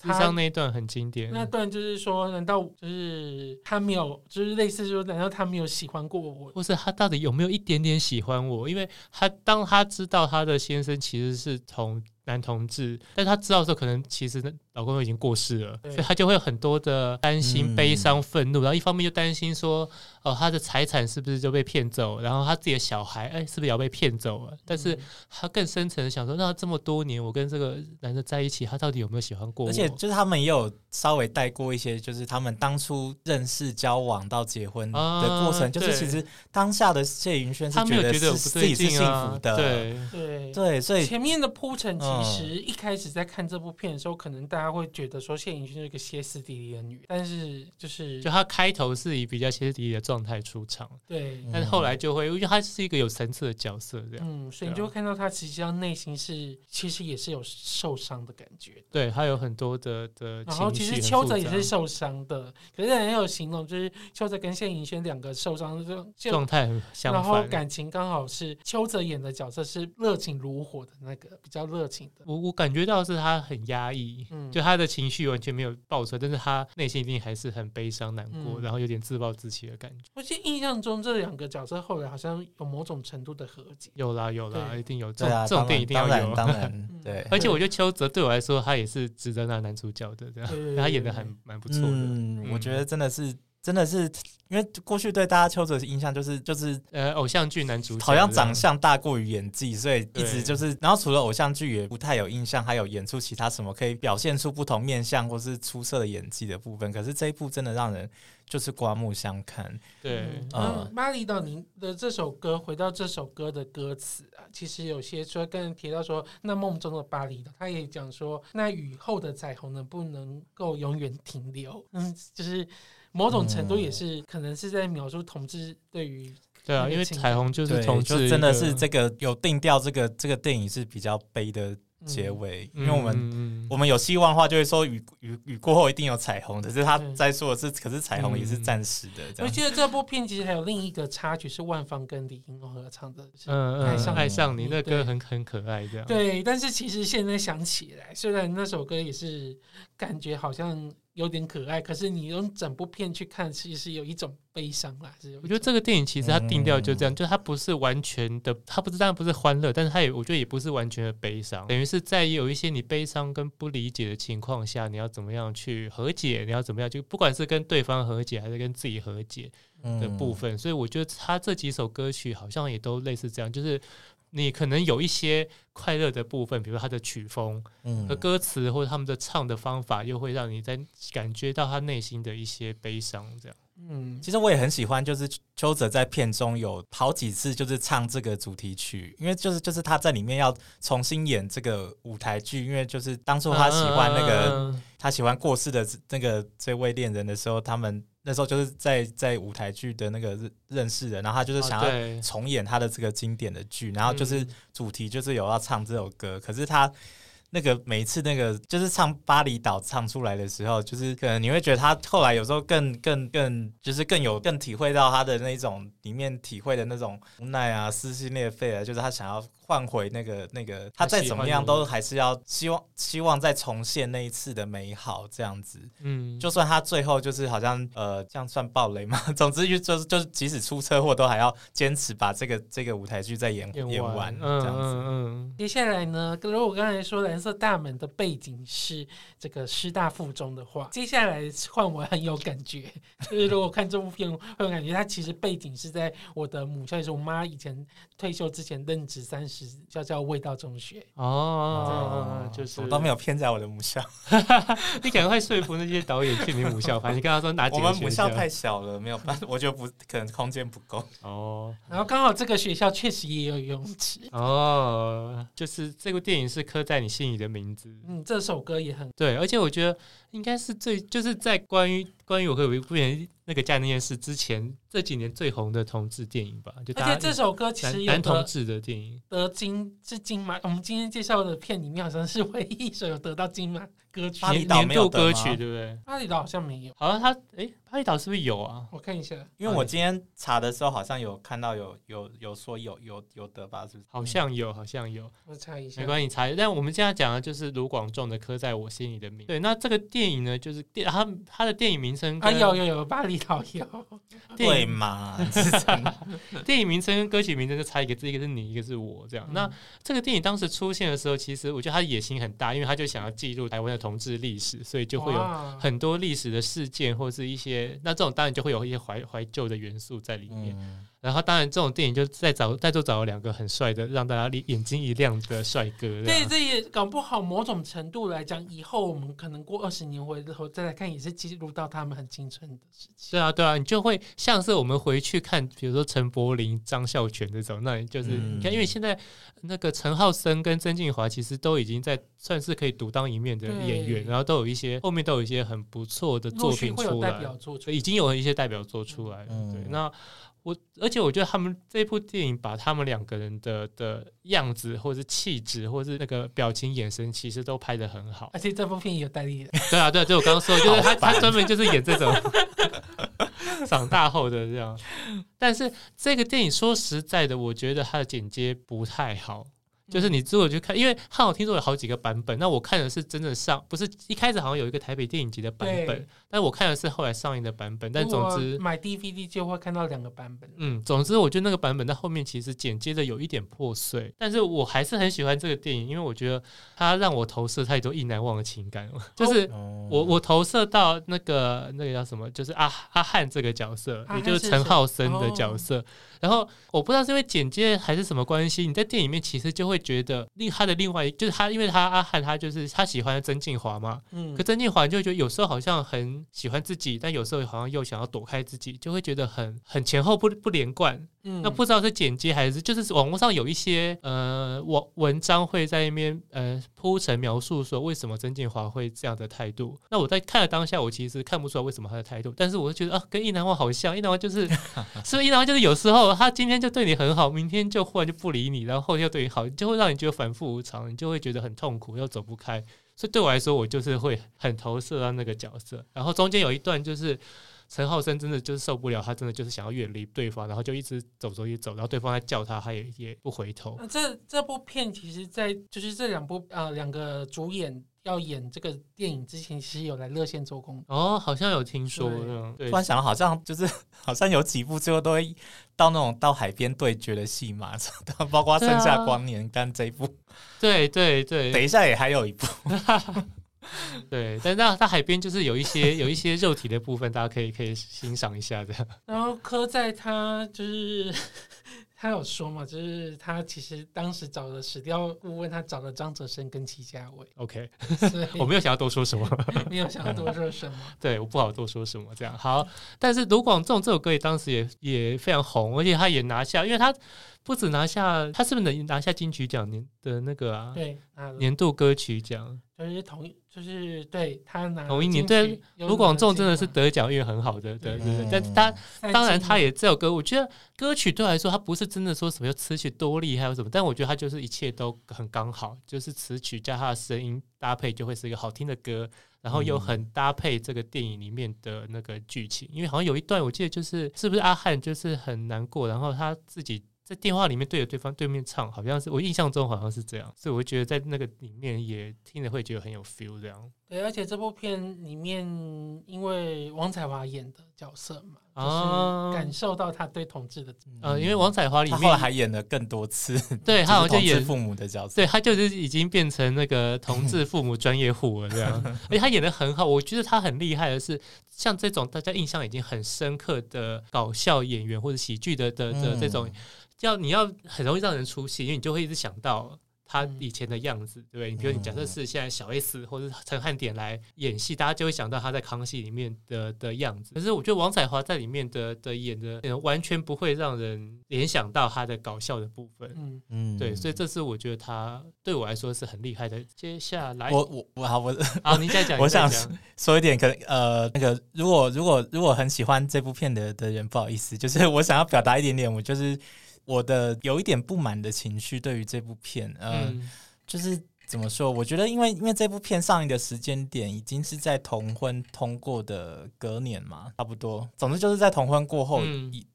咨商那一段很经典。那段就是说，难道就是他没有，就是类似说，难道他没有喜欢过我，或是他到底有没有一点点喜欢我？因为他当他知道他的先生其实是同。男同志，但他知道的时候，可能其实老公都已经过世了，所以他就会有很多的担心、悲伤、愤怒，嗯、然后一方面就担心说，哦，他的财产是不是就被骗走，然后他自己的小孩，哎，是不是也要被骗走了？但是他更深层的想说，那这么多年我跟这个男的在一起，他到底有没有喜欢过我？而且就是他们也有稍微带过一些，就是他们当初认识、交往到结婚的过程，啊、就是其实当下的谢云轩是觉得是自己是幸福的，对对对，所以前面的铺陈。其实一开始在看这部片的时候，可能大家会觉得说谢云轩是一个歇斯底里的女人，但是就是就她开头是以比较歇斯底里的状状态出场。对，但是后来就会，因为他是一个有层次的角色，这样。嗯，所以你就会看到他实际上内心是，其实也是有受伤的感觉。对，他有很多的的。然后其实邱泽也是受伤的，可是很有形容，就是邱泽跟谢盈轩两个受伤的状态很相反。然后感情刚好是邱泽演的角色是热情如火的那个，比较热情的。我我感觉到是他很压抑，嗯，就他的情绪完全没有爆出来，但是他内心一定还是很悲伤难过，嗯、然后有点自暴自弃的感觉。我记得印象中这两个角色后来好像有某种程度的和解。有啦有啦，一定有这种、啊、这种电影一定要有。当然，当然 对。而且我觉得邱泽对我来说，他也是值得拿男主角的，这样，他演的还蛮不错的。嗯，嗯我觉得真的是。真的是，因为过去对大家邱泽的印象就是就是呃偶像剧男主角，好像长相大过于演技，所以一直就是，然后除了偶像剧也不太有印象，还有演出其他什么可以表现出不同面相或是出色的演技的部分。可是这一部真的让人就是刮目相看。对，嗯，巴厘岛您的这首歌，回到这首歌的歌词啊，其实有些说跟人提到说，那梦中的巴厘岛，他也讲说，那雨后的彩虹能不能够永远停留？嗯，就是。某种程度也是可能是在描述同志对于对啊，因为彩虹就是同志，就真的是这个有定调，这个这个电影是比较悲的结尾。因为我们我们有希望的话，就会说雨雨雨过后一定有彩虹的。只是他在说的是，可是彩虹也是暂时的。我记得这部片其实还有另一个插曲是万芳跟李英合唱的，嗯嗯，爱上爱上你那歌很很可爱，这样对。但是其实现在想起来，虽然那首歌也是感觉好像。有点可爱，可是你用整部片去看，其实有一种悲伤啦。我觉得这个电影其实它定调就这样，嗯、就它不是完全的，它不是当然不是欢乐，但是它也我觉得也不是完全的悲伤，等于是在有一些你悲伤跟不理解的情况下，你要怎么样去和解，你要怎么样，就不管是跟对方和解还是跟自己和解的部分，嗯、所以我觉得他这几首歌曲好像也都类似这样，就是。你可能有一些快乐的部分，比如他的曲风和歌词，或者他们的唱的方法，又会让你在感觉到他内心的一些悲伤。这样，嗯，其实我也很喜欢，就是邱泽在片中有好几次就是唱这个主题曲，因为就是就是他在里面要重新演这个舞台剧，因为就是当初他喜欢那个他喜欢过世的那个这位恋人的时候，他们。那时候就是在在舞台剧的那个认识的，然后他就是想要重演他的这个经典的剧，然后就是主题就是有要唱这首歌，可是他那个每一次那个就是唱巴厘岛唱出来的时候，就是可能你会觉得他后来有时候更更更就是更有更体会到他的那种里面体会的那种无奈啊、撕心裂肺啊，就是他想要。换回那个那个，他再怎么样都还是要希望希望再重现那一次的美好这样子。嗯，就算他最后就是好像呃这样算暴雷嘛，总之就就是就是即使出车祸都还要坚持把这个这个舞台剧再演演完，演完这样子。嗯，嗯，嗯，接下来呢，如果我刚才说蓝色大门的背景是这个师大附中的话，接下来换我很有感觉，就是如果看这部片会有感觉，它其实背景是在我的母校，就是我妈以前退休之前任职三十。叫叫味道中学哦，就是我都没有偏在我的母校，你赶快说服那些导演去你母校拍。你跟他说哪几个？我们母校太小了，没有办法，我觉得不可能，空间不够哦。然后刚好这个学校确实也有游泳池哦，就是这部电影是刻在你心里的名字。嗯，这首歌也很对，而且我觉得应该是最就是在关于关于我和有一部片。那个家那件事之前这几年最红的同志电影吧，就而且这首歌其实男同志的电影得金是金马，我们今天介绍的片里面好像是唯一一首有得到金马歌曲年度歌曲，对不对？巴厘岛好像没有，好像他哎。巴厘岛是不是有啊？我看一下，因为我今天查的时候好像有看到有有有说有有有得吧，是不是？好像有，好像有。我查一下，没关系，你查。但我们现在讲的就是卢广仲的《刻在我心里的名》。对，那这个电影呢，就是电他他的电影名称啊，有有有，巴厘岛有。对嘛？电影名称跟歌曲名称就差一个字，一个是你，一个是我，这样。那这个电影当时出现的时候，其实我觉得他野心很大，因为他就想要记录台湾的同志历史，所以就会有很多历史的事件或是一些那这种当然。就会有一些怀怀旧的元素在里面，嗯、然后当然这种电影就再找再就找了两个很帅的，让大家眼睛一亮的帅哥。对，这也搞不好某种程度来讲，以后我们可能过二十年回头再来看，也是记录到他们很青春的事情。对啊，对啊，你就会像是我们回去看，比如说陈柏霖、张孝全这种，那就是、嗯、你看，因为现在那个陈浩森跟曾敬华其实都已经在算是可以独当一面的演员，然后都有一些后面都有一些很不错的作品出来，已经有一些代表作出来。嗯、对，那。我而且我觉得他们这部电影把他们两个人的的样子，或者是气质，或者是那个表情、眼神，其实都拍的很好。而且这部片也有代理人。对啊，对啊，就我刚刚说，就是他他专门就是演这种长大后的这样。但是这个电影说实在的，我觉得它的剪接不太好。就是你如果去看，因为汉好听说有好几个版本，那我看的是真的上，不是一开始好像有一个台北电影节的版本，但我看的是后来上映的版本。但总之买 DVD 就会看到两个版本。嗯，总之我觉得那个版本在后面其实剪接的有一点破碎，但是我还是很喜欢这个电影，因为我觉得它让我投射太多意难忘的情感了。就是我我投射到那个那个叫什么，就是阿阿汉这个角色，也就是陈浩森的角色。然后我不知道是因为剪接还是什么关系，你在电影里面其实就会觉得另他的另外就是他，因为他阿汉他就是他喜欢曾静华嘛，嗯，可曾静华就会觉得有时候好像很喜欢自己，但有时候好像又想要躲开自己，就会觉得很很前后不不连贯。嗯，那不知道是剪接还是就是网络上有一些呃网文章会在那边呃铺陈描述说为什么曾建华会这样的态度。那我在看的当下，我其实看不出来为什么他的态度，但是我就觉得啊，跟意难忘好像，意难忘就是 是不是意难忘就是有时候他今天就对你很好，明天就忽然就不理你，然后后天又对你好，就会让你觉得反复无常，你就会觉得很痛苦又走不开。所以对我来说，我就是会很投射到那个角色。然后中间有一段就是。陈浩生真的就是受不了，他真的就是想要远离对方，然后就一直走走一走，然后对方在叫他，他也也不回头。这这部片其实，在就是这两部呃两个主演要演这个电影之前，其实有来热线做工哦，好像有听说。对，突然想到，好像就是好像有几部最后都会到那种到海边对决的戏嘛，包括《盛夏光年》跟这一部。对对对，等一下也还有一部。对，但那它海边就是有一些有一些肉体的部分，大家可以可以欣赏一下的。然后柯在他就是他有说嘛，就是他其实当时找的史雕顾问，他找了张哲生跟齐家伟。OK，我没有想要多说什么，没有想要多说什么。对，我不好多说什么这样。好，但是卢广仲这首歌也当时也也非常红，而且他也拿下，因为他。不止拿下，他是不是能拿下金曲奖年的那个啊？对，年度歌曲奖就是同一，就是对他拿同一年。对，卢广仲真的是得奖运很好的，对对对。但他当然他也这首歌，我觉得歌曲对我来说，他不是真的说什么词曲多厉害或什么，但我觉得他就是一切都很刚好，就是词曲加他的声音搭配，就会是一个好听的歌，然后又很搭配这个电影里面的那个剧情。因为好像有一段我记得就是是不是阿汉就是很难过，然后他自己。在电话里面对着对方对面唱，好像是我印象中好像是这样，所以我觉得在那个里面也听着会觉得很有 feel 这样。对，而且这部片里面因为王彩华演的角色嘛，啊，就是感受到他对同志的，呃，因为王彩华里面后来还演了更多次，对，他好像演父母的角色，对，他就是已经变成那个同志父母专业户了这样，而且他演的很好，我觉得他很厉害的是，像这种大家印象已经很深刻的搞笑演员或者喜剧的的的这种。要你要很容易让人出戏，因为你就会一直想到他以前的样子，对不对？你比如你假设是现在小 S 或者陈汉典来演戏，大家就会想到他在康熙里面的的样子。可是我觉得王彩华在里面的的演的完全不会让人联想到他的搞笑的部分。嗯嗯，对，所以这是我觉得他对我来说是很厉害的。接下来，我我我好，我 好，你再讲。我想 说一点，可能呃，那个如果如果如果很喜欢这部片的的人，不好意思，就是我想要表达一点点，我就是。我的有一点不满的情绪，对于这部片，呃，嗯、就是怎么说？我觉得，因为因为这部片上映的时间点已经是在同婚通过的隔年嘛，差不多。总之就是在同婚过后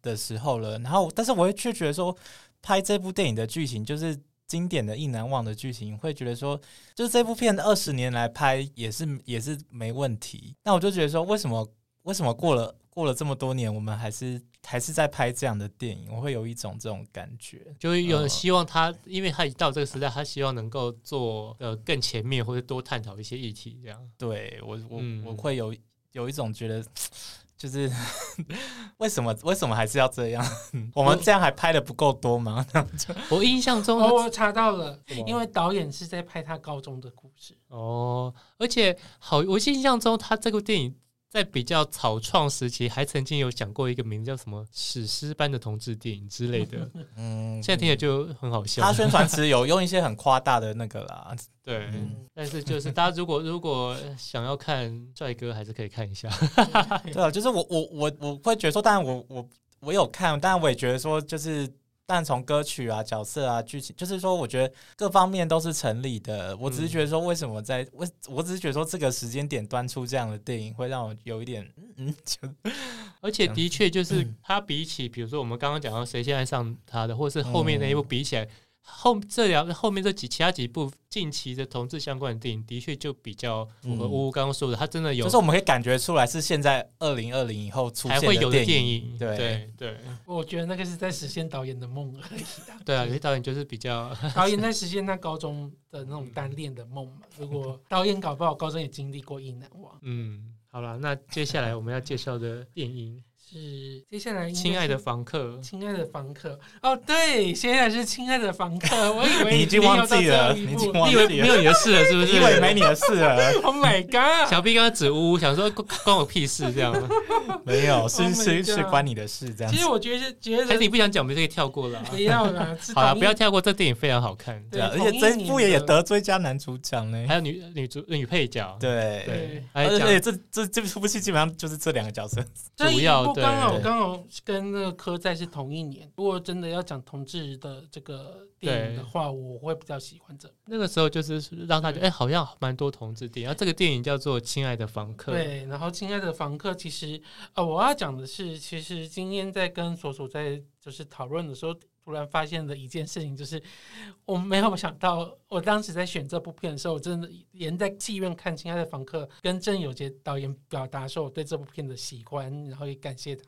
的时候了。嗯、然后，但是我会却觉得说，拍这部电影的剧情就是经典的意难忘的剧情，会觉得说，就是这部片二十年来拍也是也是没问题。那我就觉得说，为什么为什么过了？过了这么多年，我们还是还是在拍这样的电影，我会有一种这种感觉，就有希望他，呃、因为他一到这个时代，他希望能够做呃更前面或者多探讨一些议题，这样。对我我、嗯、我会有有一种觉得。就是 为什么为什么还是要这样？我们这样还拍的不够多吗？我印象中，我查到了，因为导演是在拍他高中的故事哦，而且好，我印象中他这个电影。在比较草创时期，还曾经有讲过一个名字叫什么“史诗般的同志电影”之类的。嗯，现在听起来就很好笑。他宣传词有用一些很夸大的那个啦。对，嗯、但是就是大家如果如果想要看帅哥，还是可以看一下。对啊，就是我我我我会觉得说，当然我我我有看，但我也觉得说，就是。但从歌曲啊、角色啊、剧情，就是说，我觉得各方面都是成立的。我只是觉得说，为什么在我，我只是觉得说，这个时间点端出这样的电影，会让我有一点嗯，就而且的确就是他比起，比如说我们刚刚讲到谁先爱上他的，或是后面那一部比起来。后这两后面这几其他几部近期的同志相关的电影，的确就比较符合乌乌刚刚说的，他真的有，就是我们可以感觉出来是现在二零二零以后出现的才会有的电影，对对对。我觉得那个是在实现导演的梦而已。对啊，有些导演就是比较 导演在实现他高中的那种单恋的梦嘛。如果 导演搞不好，高中也经历过意难忘。嗯，好了，那接下来我们要介绍的电影。是接下来，亲爱的房客，亲爱的房客，哦，对，现在是亲爱的房客，我以为你已经忘记了，你已经忘记了，没有你的事了，是不是？以为没你的事了？Oh my god！小 B 刚刚指呜呜，想说关我屁事，这样。没有，是是是关你的事，这样。其实我觉得，觉得，还是你不想讲，我们就可以跳过了。不要了，好了，不要跳过，这电影非常好看，对，而且这部也得最佳男主角呢，还有女女主女配角，对。对，而且这这这部戏基本上就是这两个角色。主要，刚好刚好。跟那个科在是同一年。如果真的要讲同志的这个电影的话，我会比较喜欢这。那个时候就是让他觉得，哎、欸，好像蛮多同志电影。然后这个电影叫做《亲爱的房客》。对，然后《亲爱的房客》其实，呃，我要讲的是，其实今天在跟索索在就是讨论的时候，突然发现的一件事情，就是我没有想到，我当时在选这部片的时候，我真的连在妓院看《亲爱的房客》跟郑有杰导演表达说我对这部片的喜欢，然后也感谢他。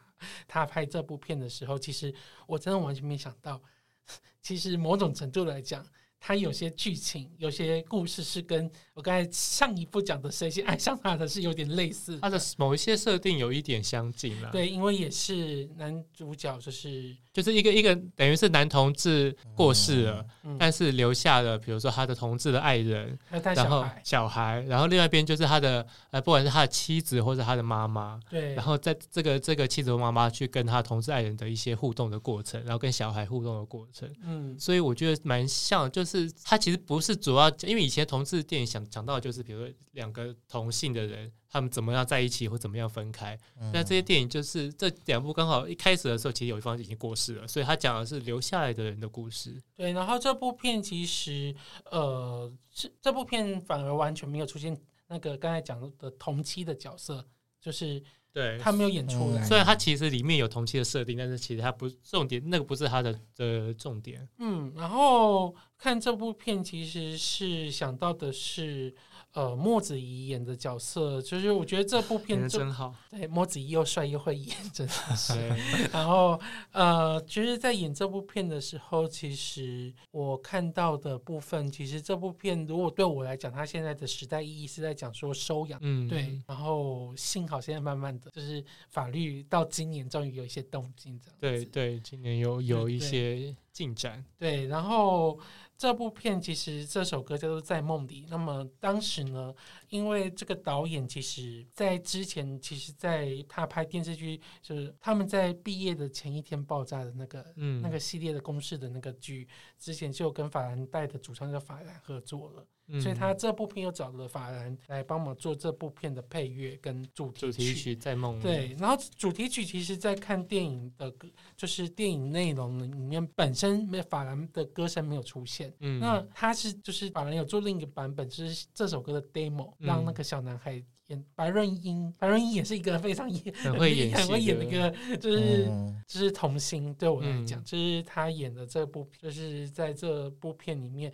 他拍这部片的时候，其实我真的完全没想到，其实某种程度来讲。他有些剧情，有些故事是跟我刚才上一部讲的《谁先爱上他的》是有点类似，他的某一些设定有一点相近了。对，因为也是男主角，就是就是一个一个等于是男同志过世了，嗯、但是留下了比如说他的同志的爱人，嗯、然后小孩，然后另外一边就是他的呃，不管是他的妻子或者他的妈妈，对，然后在这个这个妻子和妈妈去跟他同志爱人的一些互动的过程，然后跟小孩互动的过程，嗯，所以我觉得蛮像，就是。是，他其实不是主要，因为以前同志电影想讲到的就是，比如说两个同性的人，他们怎么样在一起或怎么样分开。那、嗯、这些电影就是这两部刚好一开始的时候，其实有一方已经过世了，所以他讲的是留下来的人的故事。对，然后这部片其实，呃，是这部片反而完全没有出现那个刚才讲的同妻的角色，就是。对，他没有演出来。虽然他其实里面有同期的设定，但是其实他不重点，那个不是他的的重点。嗯，然后看这部片，其实是想到的是。呃，莫子仪演的角色，就是我觉得这部片真好。对，莫子仪又帅又会演，真的是。然后，呃，其实，在演这部片的时候，其实我看到的部分，其实这部片如果对我来讲，它现在的时代意义是在讲说收养，嗯，对。然后幸好现在慢慢的就是法律到今年终于有一些动静，这样。对对，今年有有一些进展。对，然后。这部片其实这首歌叫做《在梦里》。那么当时呢，因为这个导演其实在之前，其实在他拍电视剧，就是他们在毕业的前一天爆炸的那个，嗯，那个系列的公式的那个剧，之前就跟法兰黛的主唱叫法兰合作了。所以他这部片又找了法兰来帮忙做这部片的配乐跟主题曲，主题曲在梦里。对，然后主题曲其实，在看电影的歌，就是电影内容里面本身没法兰的歌声没有出现。嗯，那他是就是法兰有做另一个版本，就是这首歌的 demo，让那个小男孩演白润英，白润英也是一个非常演很会演很会演的一个，就是就是童星。对我来讲，就是他演的这部，就是在这部片里面。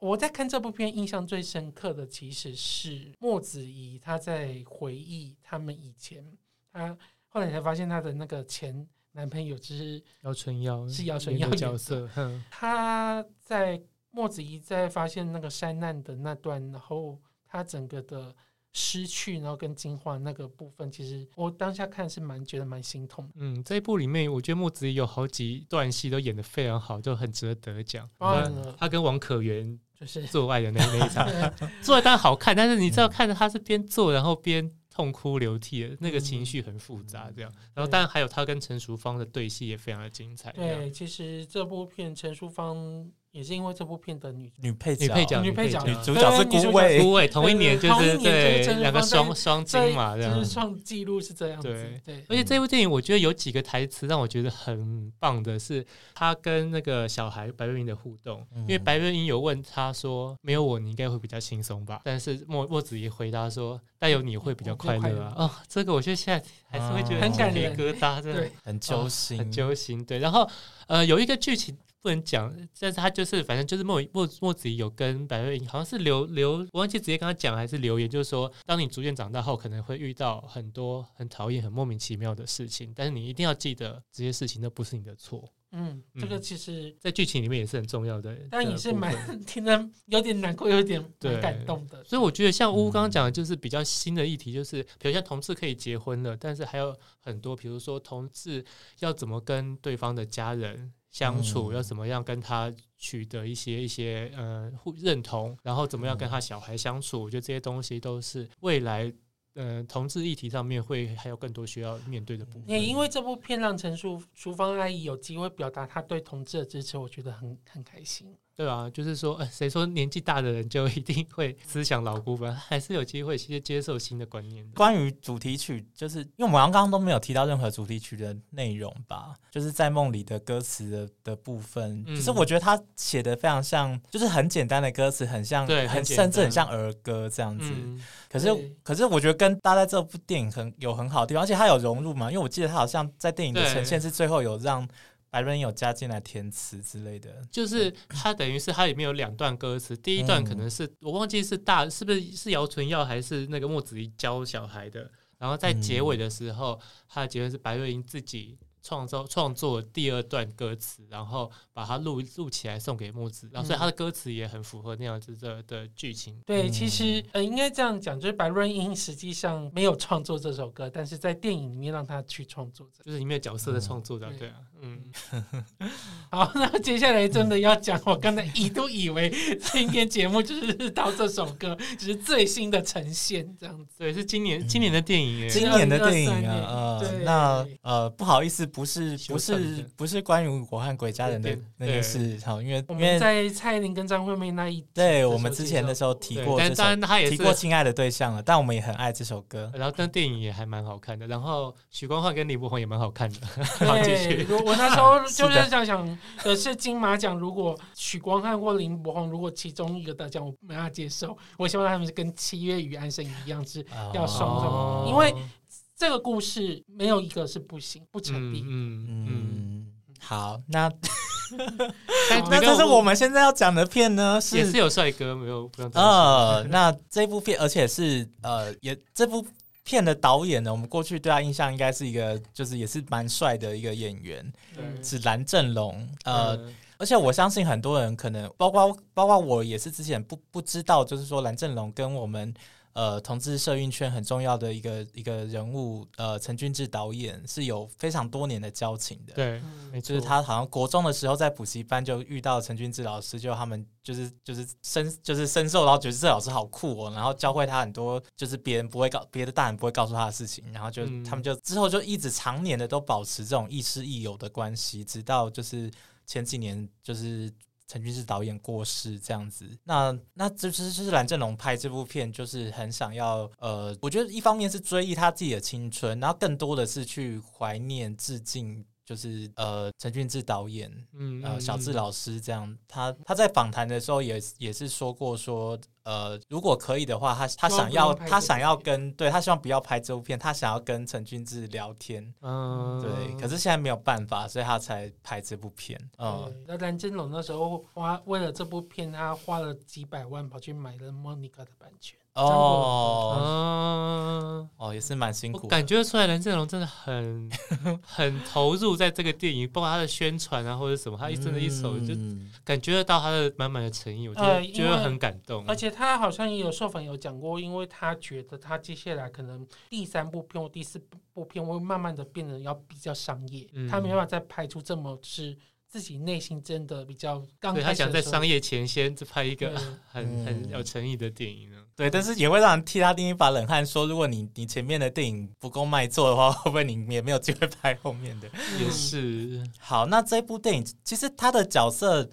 我在看这部片，印象最深刻的其实是莫子怡，她在回忆他们以前，她后来才发现她的那个前男朋友就是姚春耀，是姚春耀的角色。她在莫子怡在发现那个山难的那段，然后她整个的失去，然后跟进化那个部分，其实我当下看是蛮觉得蛮心痛。嗯，这一部里面，我觉得莫子怡有好几段戏都演得非常好，就很值得得奖。他他跟王可媛就是做爱的那那一场 做爱当然好看，但是你知道看着他是边做然后边痛哭流涕的那个情绪很复杂，这样。然后当然还有他跟陈淑芳的对戏也非常的精彩。对，其实这部片陈淑芳。也是因为这部片的女女配女配角女配角女主角是孤鹜，孤鹜同一年就是对两个双双金嘛，这样创纪录是这样子。对对，而且这部电影我觉得有几个台词让我觉得很棒的是，他跟那个小孩白瑞英的互动，因为白瑞英有问他说：“没有我，你应该会比较轻松吧？”但是莫莫子仪回答说：“但有你会比较快乐啊！”哦，这个我觉得现在还是会觉得很感人，疙瘩，真的很揪心，很揪心。对，然后呃，有一个剧情。不能讲，但是他就是，反正就是莫莫莫子仪有跟白瑞英，好像是留留，我忘记直接跟他讲还是留言，就是说，当你逐渐长大后，可能会遇到很多很讨厌、很莫名其妙的事情，但是你一定要记得，这些事情都不是你的错。嗯，这个其实，在剧情里面也是很重要的，但也是蛮 听得有点难过，有点 蛮感动的。所以我觉得，像乌刚刚讲的，就是比较新的议题，就是比如像同志可以结婚了，但是还有很多，比如说同志要怎么跟对方的家人。相处要怎么样跟他取得一些一些呃互认同，然后怎么样跟他小孩相处，我觉得这些东西都是未来呃同志议题上面会还有更多需要面对的部分。也因为这部片让陈淑淑芳阿姨有机会表达她对同志的支持，我觉得很很开心。对啊，就是说，呃，谁说年纪大的人就一定会思想老古板？还是有机会去接受新的观念。关于主题曲，就是因为我们刚刚都没有提到任何主题曲的内容吧？就是在梦里的歌词的的部分，其实、嗯、我觉得他写的非常像，就是很简单的歌词，很像，对，很甚至很像儿歌这样子。嗯、可是，可是我觉得跟搭在这部电影很有很好的地方，而且他有融入嘛，因为我记得他好像在电影的呈现是最后有让。白人有加进来填词之类的，就是他等于是他里面有两段歌词，第一段可能是、嗯、我忘记是大是不是是姚纯耀还是那个莫子仪教小孩的，然后在结尾的时候，他的结尾是白瑞英自己。创造创作第二段歌词，然后把它录录起来送给木子，然后所以他的歌词也很符合那样子的的剧情。对，其实呃应该这样讲，就是白润英实际上没有创作这首歌，但是在电影里面让他去创作，就是里面角色的创作的，嗯、对啊，嗯。好，那接下来真的要讲，我刚才一度以为今天节目就是到这首歌，就是最新的呈现这样子。对，是今年今年的电影，今年的电影啊，呃，那呃不好意思。不是不是不是关于我和鬼家人的那个事，好，因为我们在蔡依林跟张惠妹那一对我们之前的时候提过，但当然他也提过亲爱的对象了，但我们也很爱这首歌，然后但电影也还蛮好看的，然后许光汉跟李柏宏也蛮好看的。好，继续。我那时候就是想想的是金马奖，如果许光汉或林柏宏如果其中一个得奖，我没办法接受。我希望他们是跟七月与安生一样，是要双重，因为。这个故事没有一个是不行不成立。嗯嗯，嗯好，那 那这是我们现在要讲的片呢，是也是有帅哥，没有不用呃，那这部片，而且是呃，也这部片的导演呢，我们过去对他印象应该是一个，就是也是蛮帅的一个演员，对是蓝正龙。呃，嗯、而且我相信很多人可能，包括包括我也是之前不不知道，就是说蓝正龙跟我们。呃，同志社运圈很重要的一个一个人物，呃，陈俊志导演是有非常多年的交情的。对，就是他好像国中的时候在补习班就遇到陈俊志老师，就他们就是就是深就是深受，然后觉得这老师好酷哦，然后教会他很多就是别人不会告别的大人不会告诉他的事情，然后就、嗯、他们就之后就一直常年的都保持这种亦师亦友的关系，直到就是前几年就是。陈俊志导演过世这样子，那那这是就是蓝正龙拍这部片，就是很想要呃，我觉得一方面是追忆他自己的青春，然后更多的是去怀念致敬。就是呃，陈俊志导演，嗯，呃，小智老师这样，他他在访谈的时候也也是说过说，呃，如果可以的话，他他想要他想要跟对他希望不要拍这部片，他想要跟陈俊志聊天，嗯，对，可是现在没有办法，所以他才拍这部片。嗯，那蓝金龙那时候花为了这部片，他花了几百万跑去买了 Monica 的版权。哦，嗯，哦，也是蛮辛苦，感觉出来蓝正龙真的很 很投入在这个电影，包括他的宣传啊或者什么，他一真的一手就感觉得到他的满满的诚意，我觉得觉得很感动。而且他好像也有受访有讲过，因为他觉得他接下来可能第三部片或第四部片会慢慢的变得要比较商业，嗯、他没办法再拍出这么是。自己内心真的比较刚开始，他想在商业前先拍一个很很有诚意的电影呢。对，但是也会让人替他捏一把冷汗，说如果你你前面的电影不够卖座的话，会不会你也没有机会拍后面的？也是。好，那这部电影其实他的角色，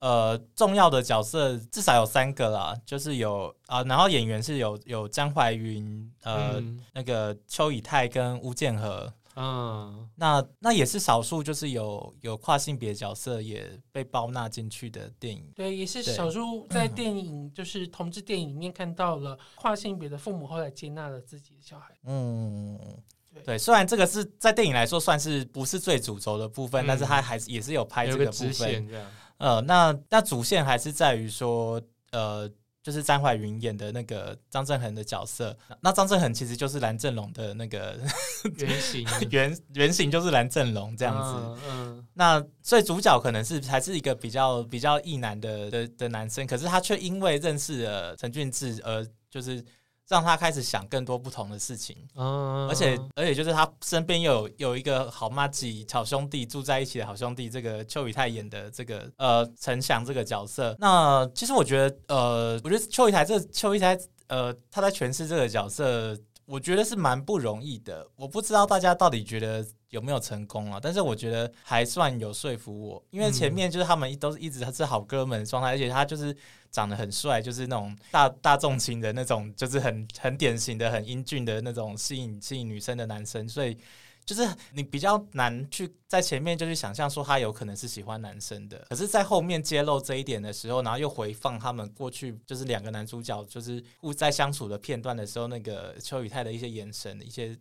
呃，重要的角色至少有三个啦，就是有啊、呃，然后演员是有有张怀云，呃，嗯、那个邱以太跟吴建和。嗯，那那也是少数，就是有有跨性别角色也被包纳进去的电影。对，也是少数在电影就是同志电影里面看到了跨性别的父母后来接纳了自己的小孩。嗯，对，对，虽然这个是在电影来说算是不是最主轴的部分，嗯、但是他还是也是有拍这个部分。呃，那那主线还是在于说，呃。就是张怀云演的那个张振恒的角色，那张振恒其实就是蓝正龙的那个原型，原原型就是蓝正龙这样子。嗯，嗯，那所以主角可能是还是一个比较比较异男的的的男生，可是他却因为认识了陈俊志而就是。让他开始想更多不同的事情，而且而且就是他身边有有一个好妈吉好兄弟住在一起的好兄弟，这个邱宇泰演的这个呃陈翔这个角色，那其实我觉得呃，我觉得邱宇泰这邱宇泰呃他在诠释这个角色，我觉得是蛮不容易的。我不知道大家到底觉得有没有成功啊？但是我觉得还算有说服我，因为前面就是他们都是一直他是好哥们的状态，而且他就是。长得很帅，就是那种大大众型的那种，就是很很典型的、很英俊的那种吸引吸引女生的男生，所以就是你比较难去在前面就去想象说他有可能是喜欢男生的，可是，在后面揭露这一点的时候，然后又回放他们过去就是两个男主角就是互在相处的片段的时候，那个邱宇泰的一些眼神、一些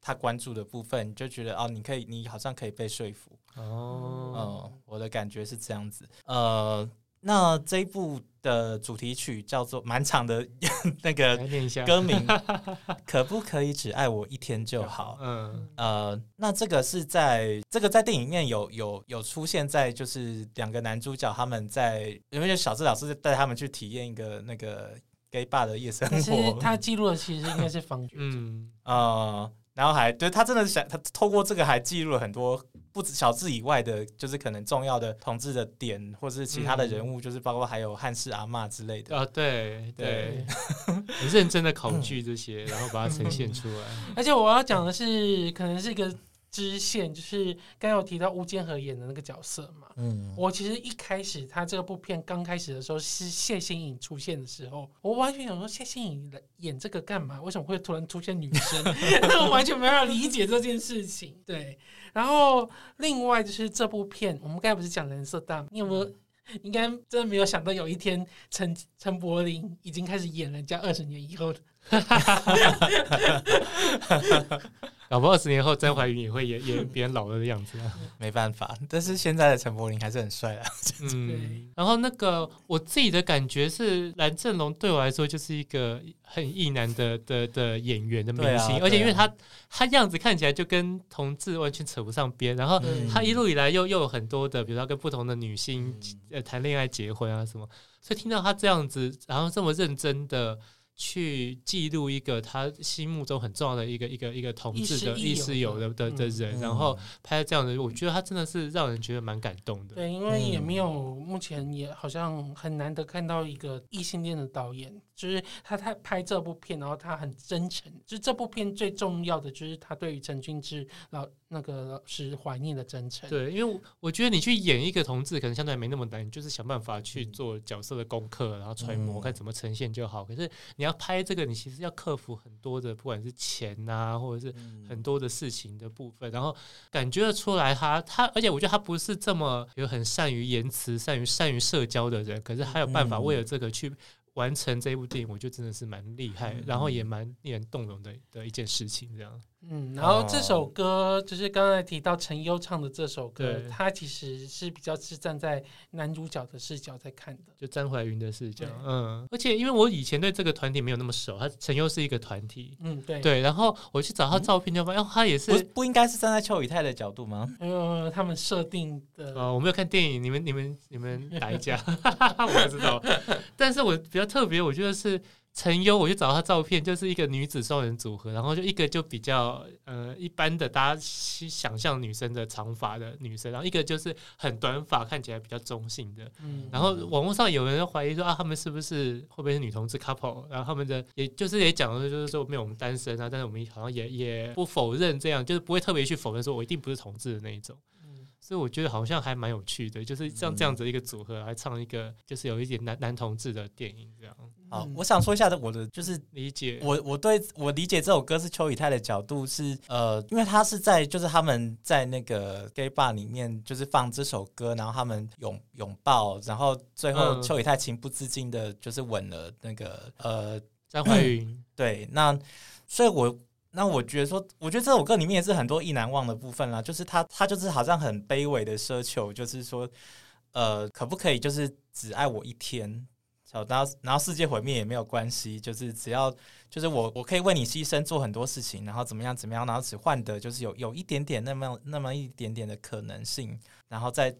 他关注的部分，你就觉得哦，你可以，你好像可以被说服。哦，嗯，我的感觉是这样子，呃。那这一部的主题曲叫做蛮长的，那个歌名 可不可以只爱我一天就好？嗯。呃，那这个是在这个在电影里面有有有出现在就是两个男主角他们在，因为小智老师带他们去体验一个那个 gay bar 的夜生活，他记录的其实应该是方觉 嗯。呃，然后还对他真的是想他透过这个还记录了很多。不止小智以外的，就是可能重要的同志的点，或者是其他的人物，嗯、就是包括还有汉室阿嬷之类的啊，对对，很认真的考据这些，然后把它呈现出来。而且我要讲的是，可能是一个。支线就是刚刚有提到吴建和演的那个角色嘛，嗯，我其实一开始他这部片刚开始的时候是谢欣颖出现的时候，我完全想说谢欣颖演这个干嘛？为什么会突然出现女生？我完全没办法理解这件事情。对，然后另外就是这部片，我们刚才不是讲人色大，你有没有 应该真的没有想到有一天陈陈柏霖已经开始演人家二十年以后的。老婆二十年后，张怀芸也会演演别人老了的样子啊，没办法。但是现在的陈柏霖还是很帅啊。嗯，然后那个我自己的感觉是，蓝正龙对我来说就是一个很异男的的的演员的明星，啊啊、而且因为他他样子看起来就跟同志完全扯不上边，然后他一路以来又又有很多的，比如说跟不同的女性呃谈恋爱、结婚啊什么，所以听到他这样子，然后这么认真的。去记录一个他心目中很重要的一个一个一个同志的意识有的的的人，然后拍这样的，我觉得他真的是让人觉得蛮感动的。对，因为也没有目前也好像很难得看到一个异性恋的导演，就是他他拍这部片，然后他很真诚。就这部片最重要的就是他对于陈俊志老那个是怀念的真诚。对，因为我觉得你去演一个同志，可能相对没那么难，就是想办法去做角色的功课，然后揣摩看怎么呈现就好。可是你要。拍这个，你其实要克服很多的，不管是钱呐、啊，或者是很多的事情的部分，然后感觉得出来他，他他，而且我觉得他不是这么有很善于言辞、善于善于社交的人，可是他有办法为了这个去完成这一部电影，我觉得真的是蛮厉害，然后也蛮令人动容的的一件事情，这样。嗯，然后这首歌就是刚才提到陈优唱的这首歌，对他其实是比较是站在男主角的视角在看的，就张怀云的视角。嗯，而且因为我以前对这个团体没有那么熟，他陈优是一个团体，嗯，对对，然后我去找他照片就发现，哦，他也是不不应该是站在邱宇泰的角度吗？呃，他们设定的，哦，我没有看电影，你们你们你们哪一家？我不知道，但是我比较特别，我觉得是。陈优，我就找他照片，就是一个女子双人组合，然后就一个就比较呃一般的，大家想象女生的长发的女生，然后一个就是很短发，看起来比较中性的。嗯，然后网络上有人怀疑说啊，他们是不是会不会是女同志 couple？然后他们的也就是也讲的就是说没有我们单身啊，但是我们好像也也不否认这样，就是不会特别去否认说我一定不是同志的那一种。所以我觉得好像还蛮有趣的，就是像这样子一个组合来唱一个，就是有一点男男同志的电影这样。好，我想说一下的，我的就是理解，我我对我理解这首歌是邱以泰的角度是呃，因为他是在就是他们在那个 gay bar 里面就是放这首歌，然后他们拥拥抱，然后最后邱以泰情不自禁的就是吻了那个呃张怀云。对，那所以我。那我觉得说，我觉得这首歌里面也是很多意难忘的部分啦，就是他他就是好像很卑微的奢求，就是说，呃，可不可以就是只爱我一天，然后然后世界毁灭也没有关系，就是只要就是我我可以为你牺牲做很多事情，然后怎么样怎么样，然后只换得就是有有一点点那么那么一点点的可能性，然后再。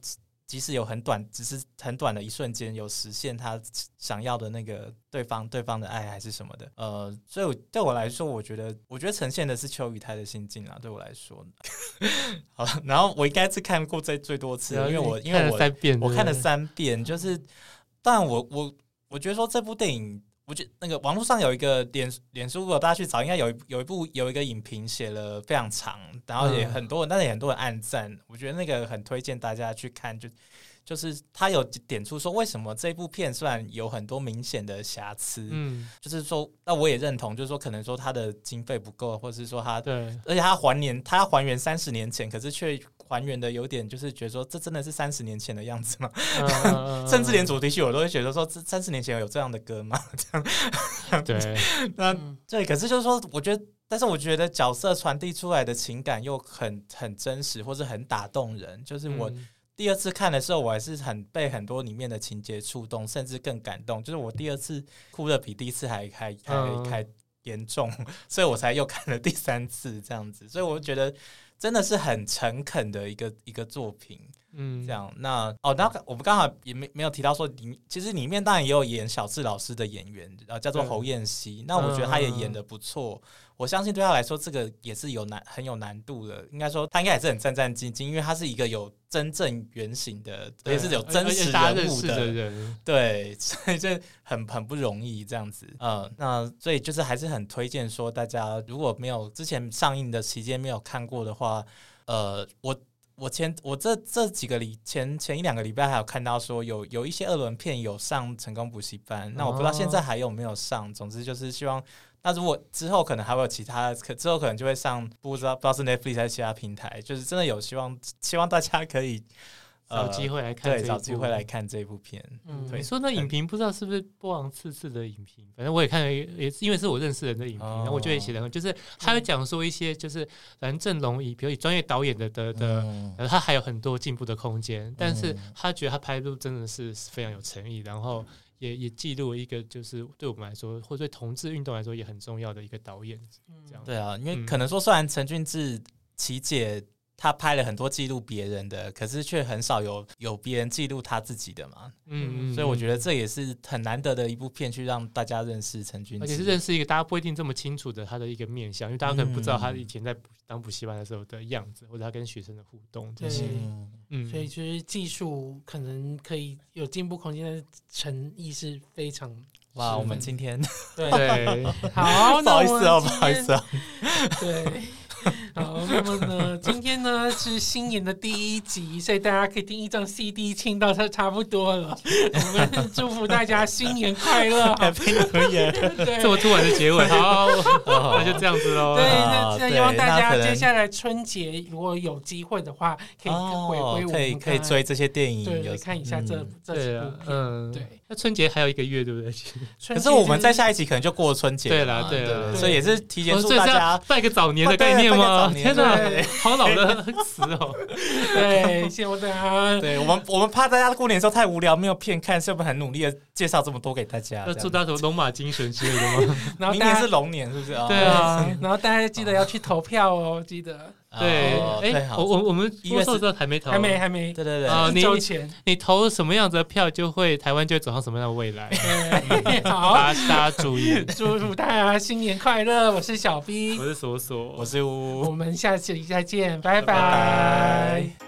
即使有很短，只是很短的一瞬间，有实现他想要的那个对方对方的爱还是什么的，呃，所以对我来说，我觉得我觉得呈现的是邱雨泰的心境啊。对我来说，好，然后我应该是看过最最多次，因为我因为我三遍，我看了三遍，就是，但我我我觉得说这部电影。我觉得那个网络上有一个脸脸书，如果大家去找，应该有一有一部有一个影评写了非常长，然后也很多人，但是也很多人暗赞。我觉得那个很推荐大家去看，就就是他有点出说为什么这部片虽然有很多明显的瑕疵，嗯，就是说，那我也认同，就是说可能说他的经费不够，或者是说他对，而且他还原他还原三十年前，可是却。还原的有点就是觉得说，这真的是三十年前的样子吗？嗯、甚至连主题曲我都会觉得说，这三十年前有这样的歌吗？这样对，那对，可是就是说，我觉得，但是我觉得角色传递出来的情感又很很真实，或是很打动人。就是我第二次看的时候，我还是很被很多里面的情节触动，甚至更感动。就是我第二次哭的比第一次还还还还严重，所以我才又看了第三次这样子。所以我觉得。真的是很诚恳的一个一个作品，嗯，这样那哦，那我们刚好也没没有提到说里，其实里面当然也有演小智老师的演员，呃，叫做侯彦希，嗯、那我觉得他也演的不错。嗯我相信对他来说，这个也是有难很有难度的。应该说，他应该也是很战战兢兢，因为他是一个有真正原型的，也是有真实人物的，的人。对，所以这很很不容易这样子。嗯，那所以就是还是很推荐说，大家如果没有之前上映的期间没有看过的话，呃，我我前我这这几个礼前前一两个礼拜还有看到说有有一些二轮片有上成功补习班，那我不知道现在还有没有上。总之就是希望。那如果之后可能还会有其他，可之后可能就会上，不知道不知道是 Netflix 还是其他平台，就是真的有希望，希望大家可以找机会来看，对，找机会来看这部片。嗯，你说那影评不知道是不是波王次次的影评，反正我也看了，也是因为是我认识人的影评，然后我就会写的，就是他会讲说一些，就是反正龙以比如以专业导演的的的，然后他还有很多进步的空间，但是他觉得他拍的真的是非常有诚意，然后。也也记录了一个，就是对我们来说，或者对同志运动来说也很重要的一个导演，这样。对啊，因为可能说，虽然陈俊志、琪姐。他拍了很多记录别人的，可是却很少有有别人记录他自己的嘛。嗯，所以我觉得这也是很难得的一部片，去让大家认识陈君，而且是认识一个大家不一定这么清楚的他的一个面相，因为大家可能不知道他以前在当补习班的时候的样子，或者他跟学生的互动这些。嗯，所以就是技术可能可以有进步空间的诚意是非常。哇，我们今天对，好，不好意思哦，不好意思哦，对。好，那么呢，今天呢是新年的第一集，所以大家可以听一张 CD 听到它差不多了。我们祝福大家新年快乐，Happy New Year！对，这么突然的结尾，好，那就这样子喽。对，那希望大家接下来春节如果有机会的话，可以回归我们，可以可以追这些电影，对，看一下这这几部片，嗯，对。那春节还有一个月，对不对？可是我们在下一集可能就过春节，对了，对了，所以也是提前祝大家拜个早年的概念吗？天哪，好老的词哦！对，谢谢大家。对我们，我们怕大家过年的时候太无聊，没有片看，所以我们很努力的介绍这么多给大家。要祝大家什么龙马精神之类的吗？然 后明年是龙年，是不是啊？对啊，然后大家记得要去投票哦，记得。对，哎，我我我们一月四号还没投，还没还没，对对对，啊，你你投什么样子的票，就会台湾就会走向什么样的未来。好，大家注意，祝福大家新年快乐！我是小 B，我是索索，我是呜，我们下期再见，拜拜。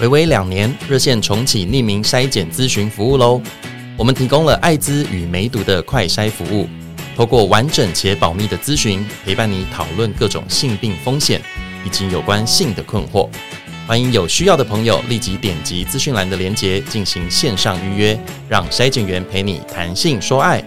睽违两年，热线重启匿名筛检咨询服务喽！我们提供了艾滋与梅毒的快筛服务，透过完整且保密的咨询，陪伴你讨论各种性病风险以及有关性的困惑。欢迎有需要的朋友立即点击资讯栏的链接进行线上预约，让筛检员陪你谈性说爱。